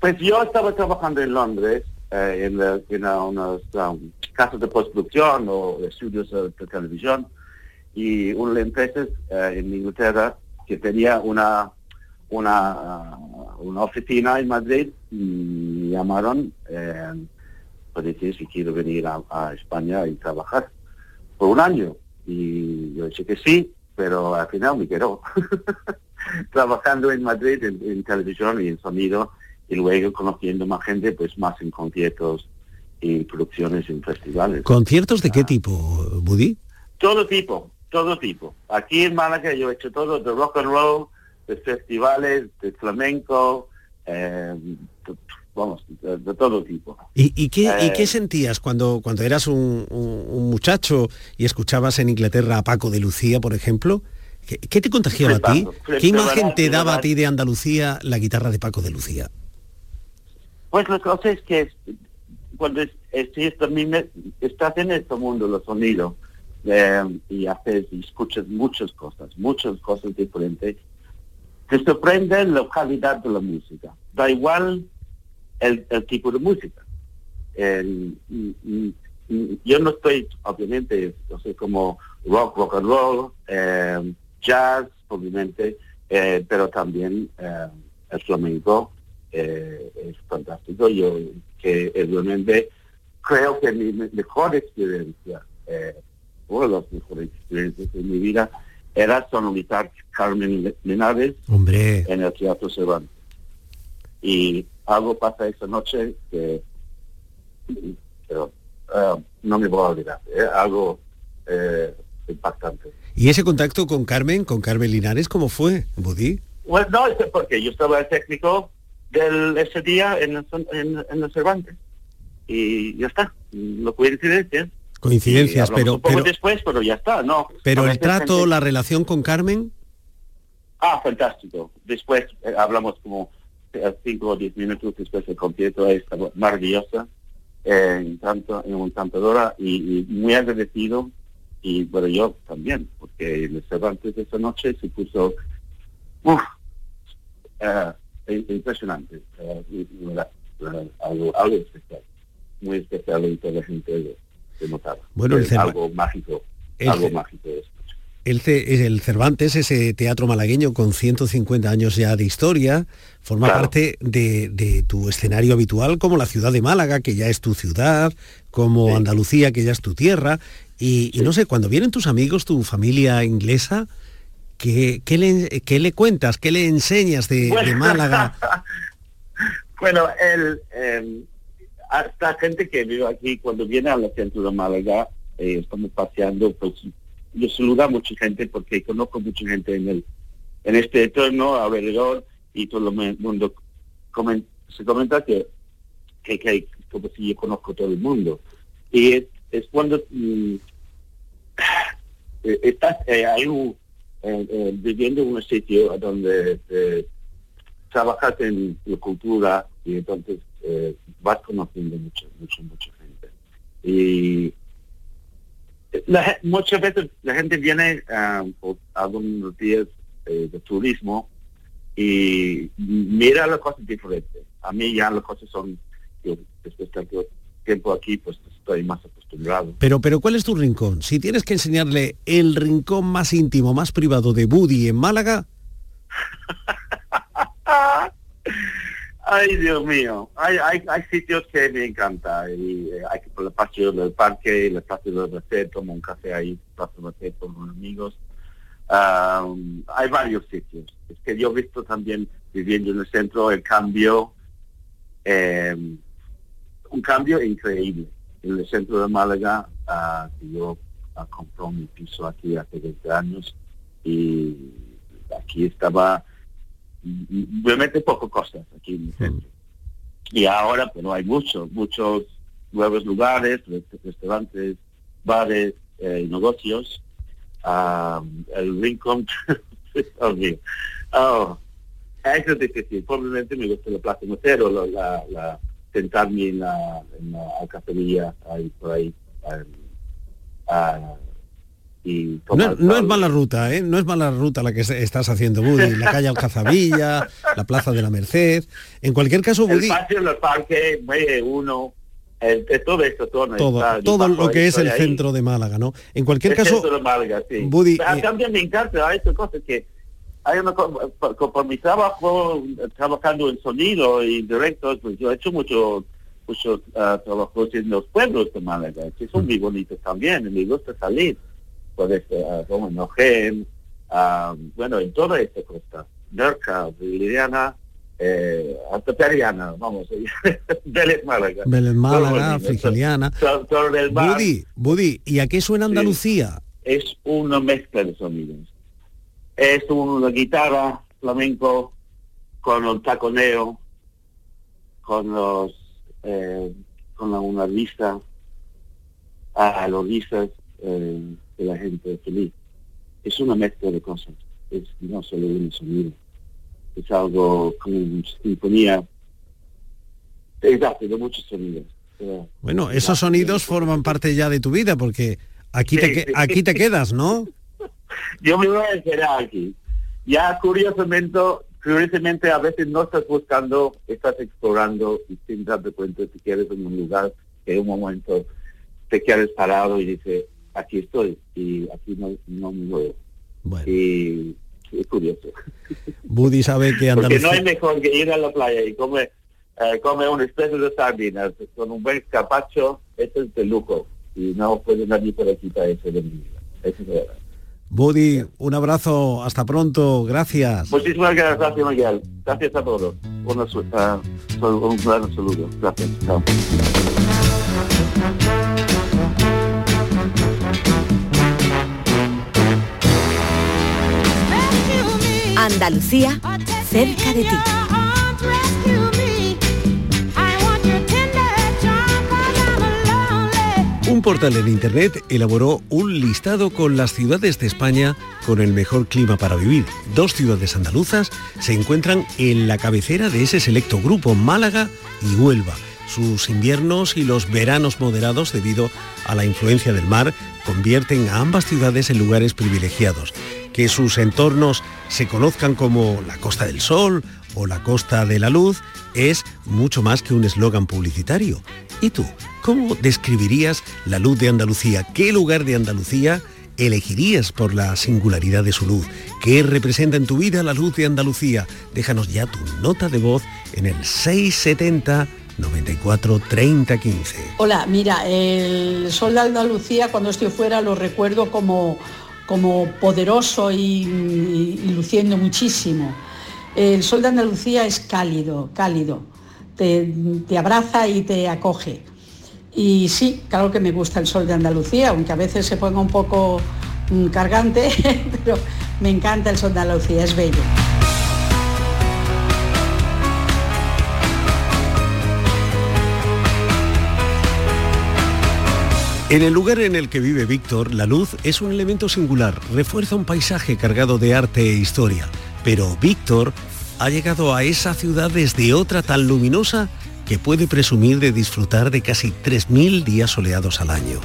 Pues yo estaba trabajando en Londres, eh, en, la- en la- unas um, casas de postproducción o estudios eh, de televisión, y una de las empresas eh, en Inglaterra que tenía una una, ah, una oficina en Madrid, me llamaron eh, para decir si quiero venir a, a España y trabajar por un año. Y yo dije que sí, pero al final me quedó trabajando en Madrid en, en televisión y en sonido y luego conociendo más gente, pues más en conciertos y producciones en festivales. ¿Conciertos de qué tipo, Buddy? Todo tipo, todo tipo. Aquí en Málaga yo he hecho todo de rock and roll, de festivales, de flamenco, eh, de- vamos, de, de todo tipo. ¿Y, y qué, y qué sentías cuando, cuando eras un, un- un muchacho y escuchabas en Inglaterra a Paco de Lucía, por ejemplo? ¿Qué, qué te contagiaba a ti? ¿Qué imagen te daba a ti de Andalucía la guitarra de Paco de Lucía? Pues la cosa es que cuando es, es- es estás en este mundo, los sonidos, eh, y haces, y escuchas muchas cosas, muchas cosas diferentes, te sorprende la calidad de la música. Da igual el, el tipo de música. Y- y- y yo no estoy, obviamente, no sé, como rock, rock and roll, eh, jazz, obviamente, eh, pero también eh, el flamenco eh, es fantástico. Yo que realmente creo que mi me- mejor experiencia, eh, una de las mejores experiencias de mi vida, era sonorizar Carmen Linares Hombre, en el Teatro Cervantes. Y algo pasa esa noche que pero, eh, no me voy a olvidar, eh, algo eh, impactante. ¿y ese contacto con Carmen, con Carmen Linares, cómo fue, Budí? Bueno, no, es porque yo estaba el técnico del ese día en, el- en, en el Cervantes. Y ya está, no coincidencias. Coincidencias, pero, un poco pero, después, pero ya está, ¿no? pero el trato, gente- la relación con Carmen, Ah, fantástico. Después eh, hablamos como eh, cinco o diez minutos después del concierto, estaba maravillosa, eh, encanto- encantadora y, y muy agradecido. Y bueno, yo también, porque el Cervantes de esa noche se puso uf, im- impresionante, eh, era algo, algo especial, muy especial y toda la gente se notaba. Bueno, el algo mágico, el algo mágico es. el, Ce- el Cervantes, ese teatro malagueño con 150 años ya de historia, forma Claro. parte de, de tu escenario habitual, como la ciudad de Málaga, que ya es tu ciudad, como Sí. Andalucía, que ya es tu tierra. Y, y no sé, cuando vienen tus amigos, tu familia inglesa, ¿qué, qué le, qué le cuentas? ¿Qué le enseñas de, de Málaga? bueno, el, eh, hasta gente que vive aquí, cuando viene al centro de Málaga, eh, estamos paseando, pues yo saludo a mucha gente porque conozco mucha gente en el en este entorno alrededor y todo el mundo se comenta que, que, que como si yo conozco todo el mundo. Y es, es cuando mm, eh, estás eh, eh, viviendo en un sitio donde eh, trabajas en la cultura y entonces eh, vas conociendo mucho, mucho, mucha gente. Y la muchas veces la gente viene ah, por algunos días eh, de turismo y mira las cosas diferentes. A mí ya las cosas son, yo después de tanto tiempo aquí, pues estoy más acostumbrado. Pero, pero ¿cuál es tu rincón? Si tienes que enseñarle el rincón más íntimo, más privado de Buddy en Málaga, Ay, Dios mío. Hay, hay, hay sitios que me encanta. Y, eh, hay que por el paseo del parque, el espacio del Merced, tomo un café ahí, Plaza Merced con unos amigos. Am, hay varios sitios. Es que yo he visto también, viviendo en el centro, el cambio, eh, un cambio increíble. En el centro de Málaga, que yo ah, compró mi piso aquí hace 20 años y aquí estaba realmente poco cosas aquí en el centro. Y ahora, pero hay muchos, muchos nuevos lugares, rest- restaurantes, bares, eh, negocios. Ah, el Rincón, oh. Oh, eso es difícil. Probablemente me gusta la Plaza Motero, la, la, la- sentarme en la, en la alcatelía ahí por ahí. ah, ah, y no, tomar no es mala ruta, ¿eh? No es mala ruta la que estás haciendo, Buddy. La calle Alcazabilla, la Plaza de la Merced. En cualquier caso, el Buddy, patio del parque, muelle uno, el, todo esta zona. todo, está, todo lo que es el ahí. centro de Málaga, ¿no? En cualquier El caso, de Málaga, sí. Buddy, Pero eh, también me encanta, hay esta cosa que hay una por, por- por mi trabajo, trabajando en sonido y directos, pues yo he hecho mucho muchos ah, trabajos en los pueblos de Málaga, que son muy bonitos también, y me gusta salir este, ah, como en Ojén, ah, bueno, en toda esta costa, Nerca, Liliana, eh, hasta Periana, vamos, Vélez Málaga. Vélez Málaga. Frigiliana. Buddy, Buddy, ¿y a qué suena Andalucía? es una mezcla de sonidos. Es una guitarra flamenco con el taconeo, con los eh, con la- una risa, a los risas eh, la gente feliz. es una mezcla de cosas, es no solo un sonido, es algo como una sinfonía, exacto, de muchos sonidos. Bueno, esos sonidos forman parte ya de tu vida porque aquí te, aquí te quedas, ¿no? Yo me voy a quedar aquí. Ya curiosamente, curiosamente a veces no estás buscando, estás explorando y sin darte cuenta si quieres en un lugar que en un momento te quedas parado y dices, aquí estoy y aquí no, no me muevo. Y es curioso. Buddy sabe que Porque Andalucía... no hay mejor que ir a la playa y comer eh, come un espeso de sardinas con un buen capacho, eso es de lujo. Y no puede nadie por quitar eso de mi vida. Eso es verdad. Buddy, un abrazo, hasta pronto, gracias. Muchísimas gracias, Miguel. Gracias a todos. Su- ah, un gran saludo. Gracias. Chao. Andalucía, cerca de ti. Un portal en Internet elaboró un listado con las ciudades de España con el mejor clima para vivir. Dos ciudades andaluzas se encuentran en la cabecera de ese selecto grupo, Málaga y Huelva. Sus inviernos y los veranos moderados debido a la influencia del mar convierten a ambas ciudades en lugares privilegiados. Que sus entornos se conozcan como la Costa del Sol o la Costa de la Luz es mucho más que un eslogan publicitario. ¿Y tú? ¿Cómo describirías la luz de Andalucía? ¿Qué lugar de Andalucía elegirías por la singularidad de su luz? ¿Qué representa en tu vida la luz de Andalucía? Déjanos ya tu nota de voz en el 670 94 30 15. Hola, mira, el sol de Andalucía cuando estoy fuera lo recuerdo como, como poderoso y, luciendo muchísimo. El sol de Andalucía es cálido, cálido, te, te abraza y te acoge. Y sí, claro que me gusta el sol de Andalucía, aunque a veces se ponga un poco mm, cargante, pero me encanta el sol de Andalucía, es bello. En el lugar en el que vive Víctor, la luz es un elemento singular, refuerza un paisaje cargado de arte e historia. Pero Víctor ha llegado a esa ciudad desde otra tan luminosa que puede presumir de disfrutar de casi 3.000 días soleados al año.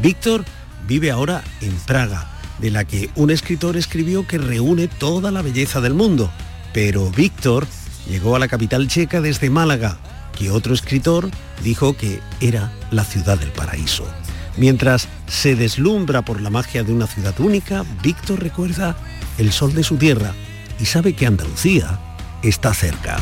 Víctor vive ahora en Praga, de la que un escritor escribió que reúne toda la belleza del mundo. Pero Víctor llegó a la capital checa desde Málaga, que otro escritor dijo que era la ciudad del paraíso. Mientras se deslumbra por la magia de una ciudad única, Víctor recuerda el sol de su tierra y sabe que Andalucía está cerca.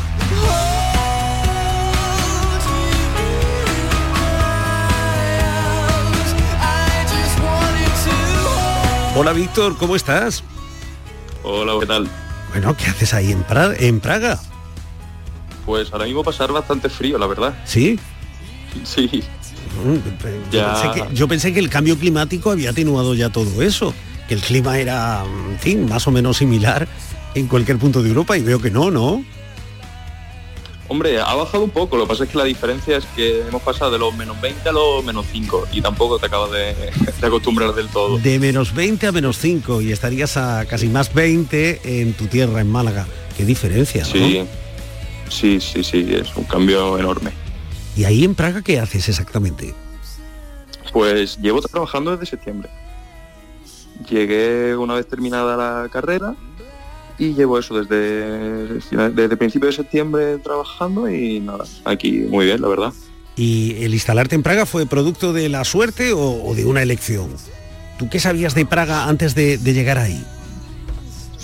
Hola Víctor, ¿cómo estás? Hola, ¿qué tal? Bueno, ¿qué haces ahí en, Pra- en Praga? Pues ahora mismo pasar bastante frío, la verdad. ¿Sí? Sí. Yo, pensé que, yo pensé que el cambio climático había atenuado ya todo eso, que el clima era, en fin, más o menos similar en cualquier punto de Europa y veo que no, ¿no? Hombre, ha bajado un poco, lo que pasa es que la diferencia es que hemos pasado de los menos 20 a los menos 5 y tampoco te acabas de, de acostumbrar del todo. De menos 20 a menos 5 y estarías a casi más 20 en tu tierra, en Málaga. Qué diferencia, ¿no? Sí, sí, sí, sí, es un cambio enorme. ¿Y ahí en Praga qué haces exactamente? Pues llevo trabajando desde septiembre. Llegué una vez terminada la carrera y llevo eso desde, desde principio de septiembre trabajando y nada, aquí muy bien, la verdad. ¿Y el instalarte en Praga fue producto de la suerte o, o de una elección? ¿Tú qué sabías de Praga antes de, de llegar ahí?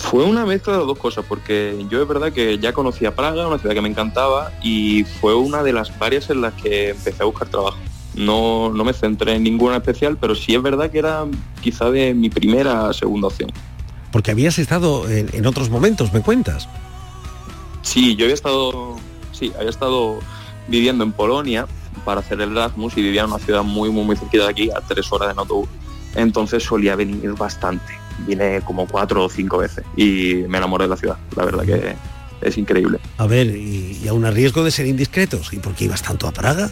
Fue una mezcla de las dos cosas, porque yo es verdad que ya conocía Praga, una ciudad que me encantaba, y fue una de las varias en las que empecé a buscar trabajo. No, no me centré en ninguna especial, pero sí es verdad que era quizá de mi primera segunda opción. Porque habías estado en, en otros momentos, ¿me cuentas? Sí, yo había estado, sí, había estado viviendo en Polonia para hacer el Erasmus y vivía en una ciudad muy, muy, muy cerquita de aquí, a tres horas en autobús. Entonces solía venir bastante. Vine como cuatro o cinco veces y me enamoré de la ciudad. La verdad que es increíble. A ver, y, y aún a riesgo de ser indiscretos, ¿y por qué ibas tanto a Praga?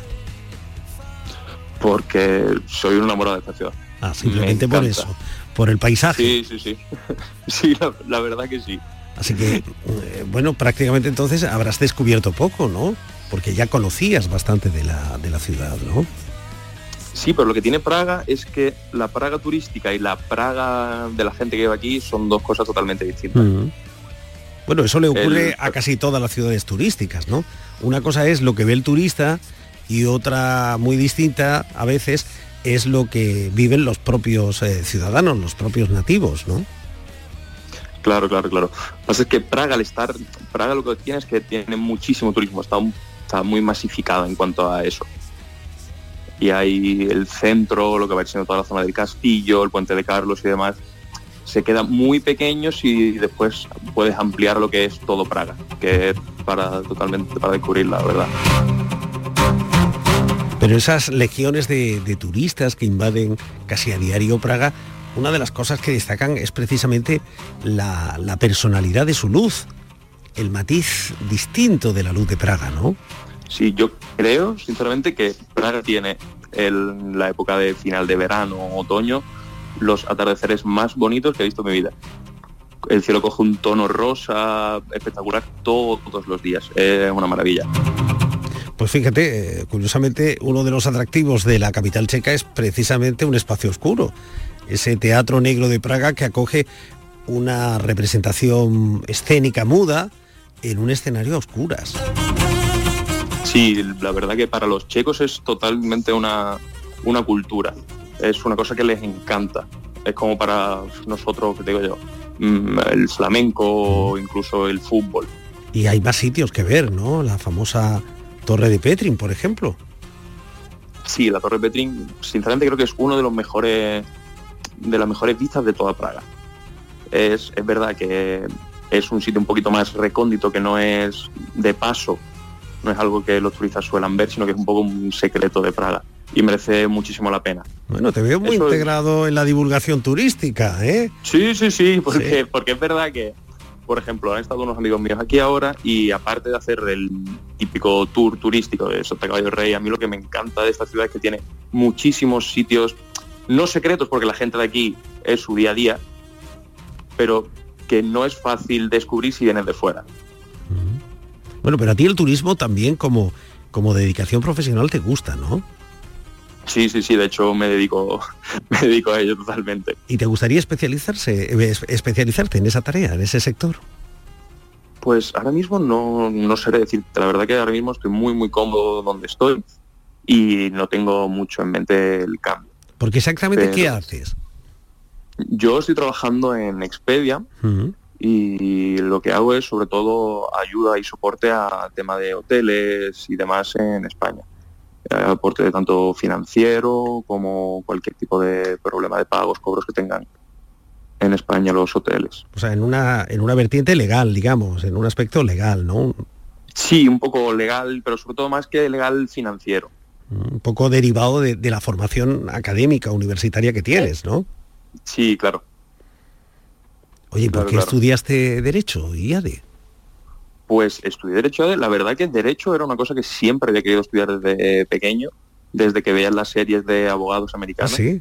porque soy un enamorado de esta ciudad. Ah, simplemente Me por eso. por el paisaje. Sí, sí, sí. Sí, la, la verdad que sí. Así que, eh, bueno, prácticamente entonces habrás descubierto poco, ¿no? Porque ya conocías bastante de la, de la ciudad, ¿no? Sí, pero lo que tiene Praga es que la Praga turística y la Praga de la gente que vive aquí son dos cosas totalmente distintas. Bueno, eso le ocurre El- a casi todas las ciudades turísticas, ¿no? Una cosa es lo que ve el turista y otra muy distinta a veces es lo que viven los propios eh, ciudadanos, los propios nativos, ¿no? Claro, claro, claro. Lo que pasa es que Praga, al estar, Praga lo que tiene es que tiene muchísimo turismo, está, un- está muy masificada en cuanto a eso. Y hay el centro, lo que va siendo toda la zona del castillo, el puente de Carlos y demás, se quedan muy pequeños y después puedes ampliar lo que es todo Praga, que es para totalmente para descubrirla, la verdad. Pero esas legiones de, turistas que invaden casi a diario Praga, una de las cosas que destacan es precisamente la personalidad de su luz, el matiz distinto de la luz de Praga, ¿no? Sí, yo creo, sinceramente, que Praga tiene en la época de final de verano o otoño los atardeceres más bonitos que he visto en mi vida. El cielo coge un tono rosa espectacular todos los días. Es una maravilla. Pues fíjate, eh, curiosamente, uno de los atractivos de la capital checa es precisamente un espacio oscuro. Ese teatro negro de Praga que acoge una representación escénica muda en un escenario a oscuras. Sí, la verdad que para los checos es totalmente una, una cultura. Es una cosa que les encanta. Es como para nosotros, que digo yo, mm, el flamenco o incluso el fútbol. Y hay más sitios que ver, ¿no? La famosa Torre de Petrin, por ejemplo. Sí, la Torre Petrin, sinceramente creo que es uno de los mejores, de las mejores vistas de toda Praga. Es, es verdad que es un sitio un poquito más recóndito, que no es de paso, no es algo que los turistas suelan ver, sino que es un poco un secreto de Praga y merece muchísimo la pena. Bueno, te veo muy Eso es- integrado en la divulgación turística, ¿eh? Sí, sí, sí, porque, porque es verdad que, por ejemplo, han estado unos amigos míos aquí ahora y aparte de hacer el típico tour turístico de Sota Caballo Rey, a mí lo que me encanta de esta ciudad es que tiene muchísimos sitios, no secretos porque la gente de aquí es su día a día, pero que no es fácil descubrir si vienes de fuera. Bueno, pero a ti el turismo también como, como dedicación profesional te gusta, ¿no? Sí, sí, sí, de hecho me dedico, me dedico a ello totalmente. ¿Y te gustaría especializarse, eh, es- especializarte en esa tarea, en ese sector? Pues ahora mismo no, no sé decirte, la verdad que ahora mismo estoy muy muy cómodo donde estoy y no tengo mucho en mente el cambio. Porque exactamente Pero- qué haces. Yo estoy trabajando en Expedia. Y lo que hago es sobre todo ayuda y soporte a tema de hoteles y demás en España. Eh, Aporte de tanto financiero como cualquier tipo de problema de pagos, cobros que tengan en España los hoteles. O sea, en una, en una vertiente legal, digamos, en un aspecto legal, ¿no? Sí, un poco legal, pero sobre todo más que legal financiero. un poco derivado de, de la formación académica, universitaria que tienes, ¿no? Sí, claro. Oye, ¿por Claro, qué claro. estudiaste Derecho, IADE? Pues estudié Derecho, la verdad que Derecho era una cosa que siempre había querido estudiar desde pequeño, desde que veía las series de abogados ¿Ah, americanos. sí?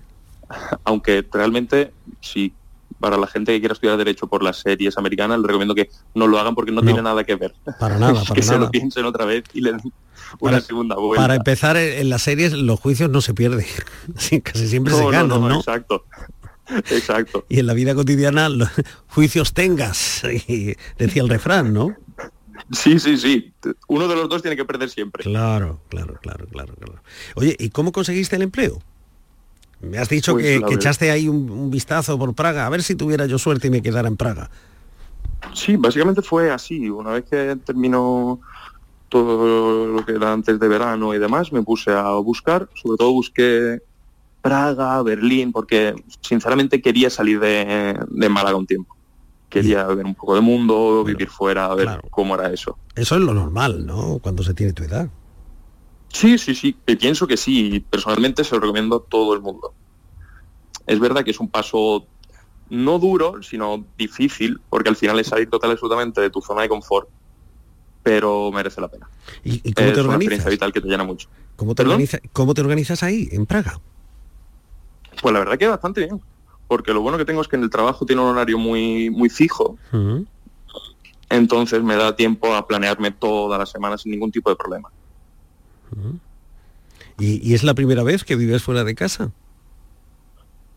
Aunque realmente, sí, para la gente que quiera estudiar Derecho por las series americanas, les recomiendo que no lo hagan porque no, No. tiene nada que ver. Para nada, para que se lo piensen otra vez y le den una Para- segunda vuelta. Para empezar, en las series los juicios no se pierden. Casi siempre se No, no, ganan, no, ¿no? Exacto. Exacto. Y en la vida cotidiana, los juicios tengas, y decía el refrán, ¿no? Sí, sí, sí. Uno de los dos tiene que perder siempre. Claro, claro, claro, claro, claro. Oye, ¿y cómo conseguiste el empleo? Me has dicho Pues, que, echaste ahí un, un vistazo por Praga, a ver si tuviera yo suerte y me quedara en Praga. Sí, básicamente fue así. Una vez que terminó todo lo que era antes de verano y demás, me puse a buscar, sobre todo busqué Praga, Berlín, porque sinceramente quería salir de, de Málaga un tiempo. Quería ver un poco de mundo, vivir fuera, a ver claro. cómo era eso. Eso es lo normal, ¿no? Cuando se tiene tu edad. Sí, sí, sí, y pienso que sí, personalmente se lo recomiendo a todo el mundo. Es verdad que es un paso no duro, sino difícil, porque al final es salir total y absolutamente de tu zona de confort, pero merece la pena. ¿Y, y cómo es te una organizas? experiencia vital que te llena mucho. ¿Cómo te, organiza- ¿Cómo te organizas ahí, en Praga? Pues la verdad que bastante bien, porque lo bueno que tengo es que en el trabajo tiene un horario muy, muy fijo, entonces me da tiempo a planearme toda la semana sin ningún tipo de problema. ¿Y, y es la primera vez que vives fuera de casa?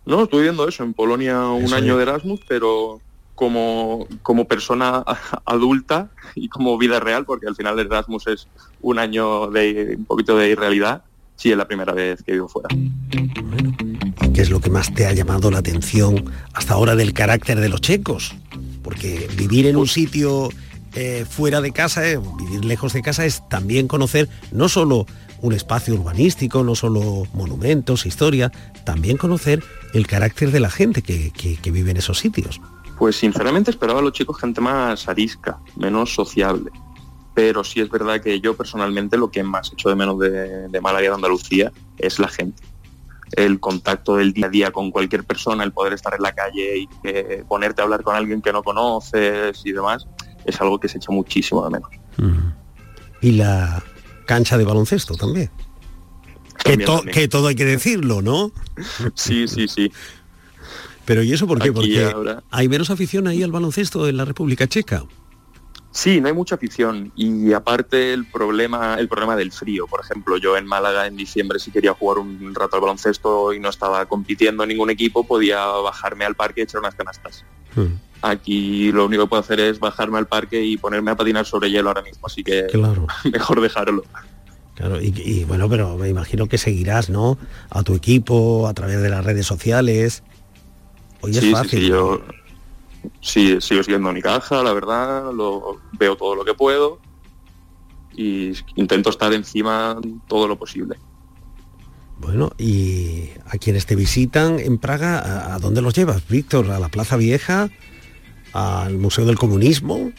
No, estoy viendo eso, en Polonia un Eso año es. de Erasmus, pero como, como persona adulta y como vida real, porque al final Erasmus es un año de un poquito de irrealidad, sí es la primera vez que vivo fuera. ¿Qué es lo que más te ha llamado la atención hasta ahora del carácter de los checos? Porque vivir en un sitio eh, fuera de casa, eh, vivir lejos de casa, es también conocer no solo un espacio urbanístico, no solo monumentos, historia, también conocer el carácter de la gente que, que- vive en esos sitios. Pues sinceramente esperaba a los chicos gente más arisca, menos sociable. Pero sí es verdad que yo personalmente lo que más echo de menos de, de Málaga de Andalucía es la gente. El contacto del día a día con cualquier persona, el poder estar en la calle y que ponerte a hablar con alguien que no conoces y demás, es algo que se echa muchísimo de menos. Y la cancha de baloncesto también. Que, También, to- también. que todo hay que decirlo, ¿no? Sí, sí, sí. Pero ¿y eso por qué? Aquí Porque ahora- hay menos afición ahí al baloncesto en la República Checa. Sí, no hay mucha afición y aparte el problema, el problema del frío. Por ejemplo, yo en Málaga en diciembre si quería jugar un rato al baloncesto y no estaba compitiendo en ningún equipo, podía bajarme al parque y echar unas canastas. Aquí lo único que puedo hacer es bajarme al parque y ponerme a patinar sobre hielo ahora mismo, así que Claro. mejor dejarlo. Claro, y, y bueno, pero me imagino que seguirás, ¿no? A tu equipo, a través de las redes sociales. Hoy es sí, fácil. sí, yo sí, sigo siguiendo mi caja, la verdad, lo veo todo lo que puedo y intento estar encima todo lo posible. Bueno, y a quienes te visitan en Praga, ¿a, a dónde los llevas, Víctor? ¿A la Plaza Vieja? ¿Al Museo del Comunismo?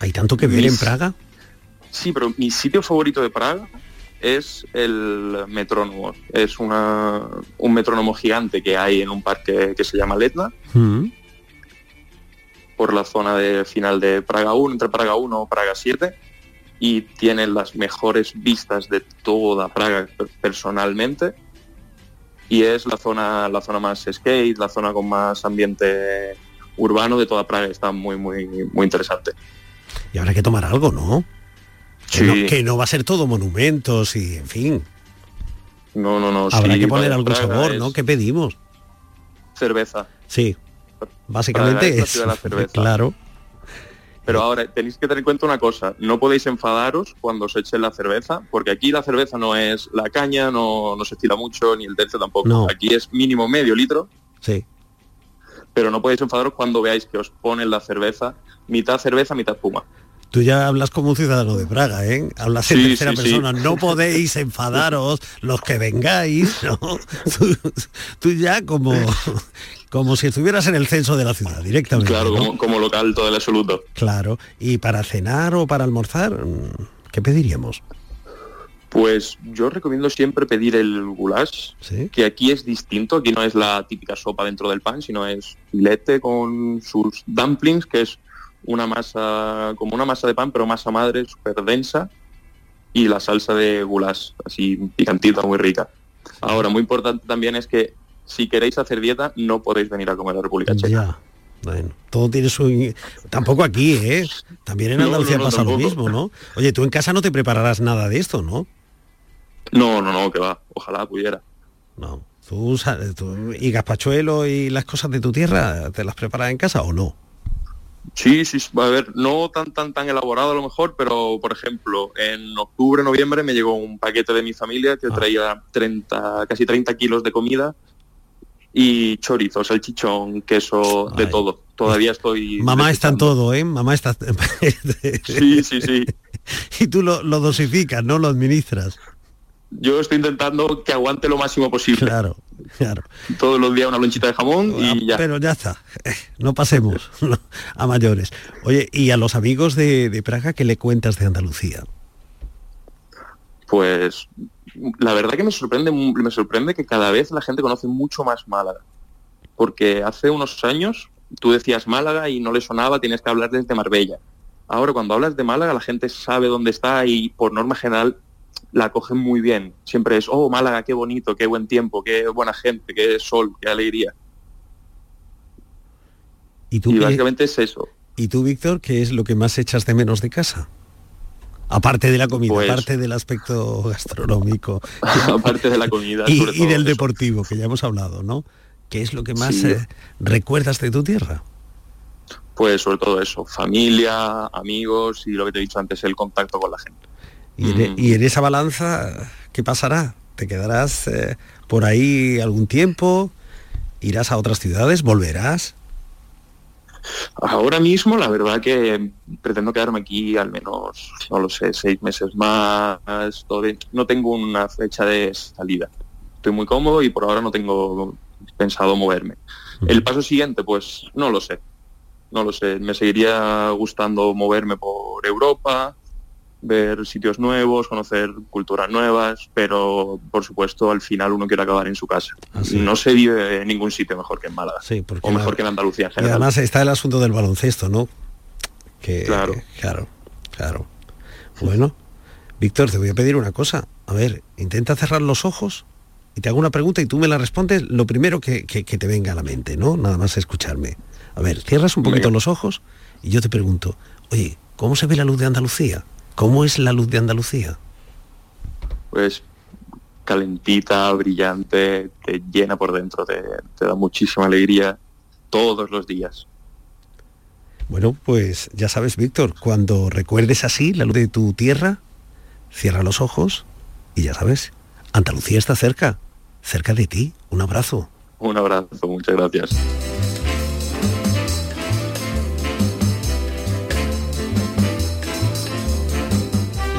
¿Hay tanto que ver en Praga? Sí, pero mi sitio favorito de Praga es el metrónomo. Es una, un metrónomo gigante que hay en un parque que se llama Letna, Mm. Por la zona de final de Praga 1, entre Praga 1 o Praga 7, y tiene las mejores vistas de toda Praga per- personalmente. Y es la zona, la zona más skate, la zona con más ambiente urbano de toda Praga. Está muy, muy, muy interesante. Y habrá que tomar algo, ¿no? Que, Sí. no que no va a ser todo monumentos y, en fin, No, no, no. habrá sí, que poner Praga algún sabor, es ¿no? ¿Qué pedimos? Cerveza. Sí, básicamente es claro. Pero ahora tenéis que tener en cuenta una cosa, no podéis enfadaros cuando os echen la cerveza, porque aquí la cerveza no es la caña, no, no se estila mucho, ni el tercio tampoco. No. Aquí es mínimo medio litro, Sí. pero no podéis enfadaros cuando veáis que os ponen la cerveza, mitad cerveza, mitad puma. Tú ya hablas como un ciudadano de Praga, ¿eh? Hablas en Sí, tercera sí, sí. persona. No podéis enfadaros los que vengáis, ¿no? Tú, tú ya como, como si estuvieras en el censo de la ciudad, directamente. Claro, ¿no? como, como local todo el absoluto. Claro. Y para cenar o para almorzar, mm, ¿qué pediríamos? Pues yo recomiendo siempre pedir el goulash, ¿Sí? que aquí es distinto, aquí no es la típica sopa dentro del pan, sino es filete con sus dumplings, que es una masa, como una masa de pan, pero masa madre, súper densa, y la salsa de goulash, así picantita, muy rica. Ahora, muy importante también es que si queréis hacer dieta, no podéis venir a comer a la República Checa. Ya. Bueno, todo tiene su... Tampoco aquí, ¿eh? También en No, Andalucía no, no, pasa lo mismo, ¿no? Oye, tú en casa no te prepararás nada de esto, ¿no? No, no, no, que va, ojalá pudiera. No. ¿Tú, y gazpachuelo y las cosas de tu tierra, te las preparas en casa o no? Sí, sí, a ver, no tan tan tan elaborado a lo mejor, pero por ejemplo, en octubre, noviembre me llegó un paquete de mi familia Ah. que traía 30, casi 30 kilos de comida y chorizo, salchichón, queso, de Ay. todo. Todavía estoy... Mamá está en todo, ¿eh? Mamá está... Sí, sí, sí. y tú lo, lo dosificas, ¿no? Lo administras. Yo estoy intentando que aguante lo máximo posible. Claro, claro. Todos los días una lonchita de jamón y ya. Ah, Pero ya está, no pasemos a mayores. Oye, y a los amigos de, de Praga, ¿qué le cuentas de Andalucía? Pues la verdad que me sorprende, me sorprende que cada vez la gente conoce mucho más Málaga. Porque hace unos años tú decías Málaga y no le sonaba, tienes que hablar desde Marbella. Ahora cuando hablas de Málaga la gente sabe dónde está y por norma general la cogen muy bien. Siempre es, oh Málaga, qué bonito, qué buen tiempo, qué buena gente, qué sol, qué alegría. ¿Y tú y básicamente es eso. ¿Y tú, Víctor, qué es lo que más echas de menos de casa? Aparte de la comida, Pues- aparte del aspecto gastronómico. Aparte de la comida, y, del eso. deportivo, que ya hemos hablado, ¿no? ¿Qué es lo que más Sí. eh, recuerdas de tu tierra? Pues sobre todo eso, familia, amigos y lo que te he dicho antes, el contacto con la gente. Y en, y en esa balanza, ¿qué pasará? ¿Te quedarás eh, por ahí algún tiempo? ¿Irás a otras ciudades? ¿Volverás? Ahora mismo, la verdad que pretendo quedarme aquí al menos, no lo sé, seis meses más. No tengo una fecha de salida. Estoy muy cómodo y por ahora no tengo pensado moverme. El paso siguiente, pues no lo sé. No lo sé. Me seguiría gustando moverme por Europa, ver sitios nuevos, conocer culturas nuevas, pero por supuesto al final uno quiere acabar en su casa. No se vive en ningún sitio mejor que en Málaga. o mejor la- que en Andalucía en Y general. además está el asunto del baloncesto, ¿no? Que, Claro. Claro, claro. Bueno, Víctor, te voy a pedir una cosa. A ver, intenta cerrar los ojos y te hago una pregunta y tú me la respondes lo primero que, que- que te venga a la mente, ¿no? Nada más escucharme. A ver, cierras un poquito Venga. los ojos y yo te pregunto, oye, ¿cómo se ve la luz de Andalucía? ¿Cómo es la luz de Andalucía? pues calentita, brillante, te llena por dentro, te, te da muchísima alegría todos los días. Bueno, pues ya sabes, Víctor, cuando recuerdes así la luz de tu tierra, cierra los ojos y ya sabes, Andalucía está cerca, cerca de ti. Un abrazo. Un abrazo, muchas gracias.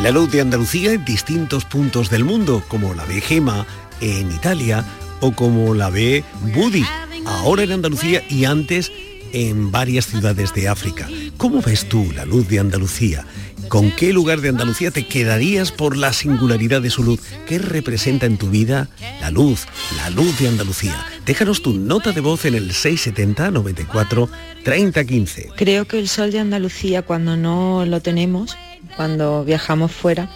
La luz de Andalucía en distintos puntos del mundo, como la ve Gema en Italia o como la ve Buddy, ahora en Andalucía y antes en varias ciudades de África. ¿Cómo ves tú la luz de Andalucía? ¿Con qué lugar de Andalucía te quedarías por la singularidad de su luz? ¿Qué representa en tu vida la luz, la luz de Andalucía? Déjanos tu nota de voz en el 670 94 30 15. Creo que el sol de Andalucía cuando no lo tenemos, cuando viajamos fuera,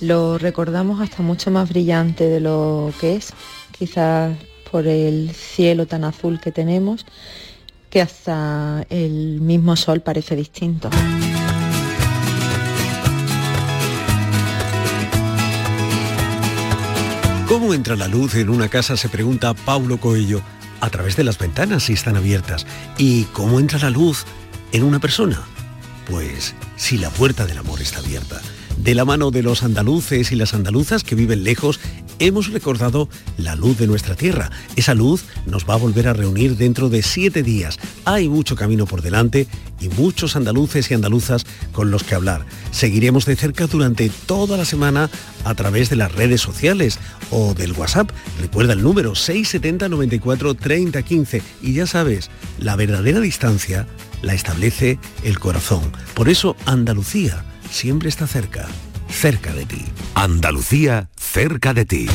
lo recordamos hasta mucho más brillante de lo que es, quizás por el cielo tan azul que tenemos, que hasta el mismo sol parece distinto. ¿Cómo entra la luz en una casa? Se pregunta Paulo Coello. A través de las ventanas si están abiertas. ¿Y cómo entra la luz en una persona? Pues si la puerta del amor está abierta. De la mano de los andaluces y las andaluzas que viven lejos, hemos recordado la luz de nuestra tierra. Esa luz nos va a volver a reunir dentro de siete días. Hay mucho camino por delante y muchos andaluces y andaluzas con los que hablar. Seguiremos de cerca durante toda la semana a través de las redes sociales o del WhatsApp. Recuerda el número 670 94 30 15 y ya sabes, la verdadera distancia la establece el corazón. Por eso Andalucía siempre está cerca, cerca de ti. Andalucía, cerca de ti.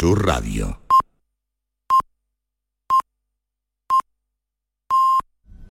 Sur Radio.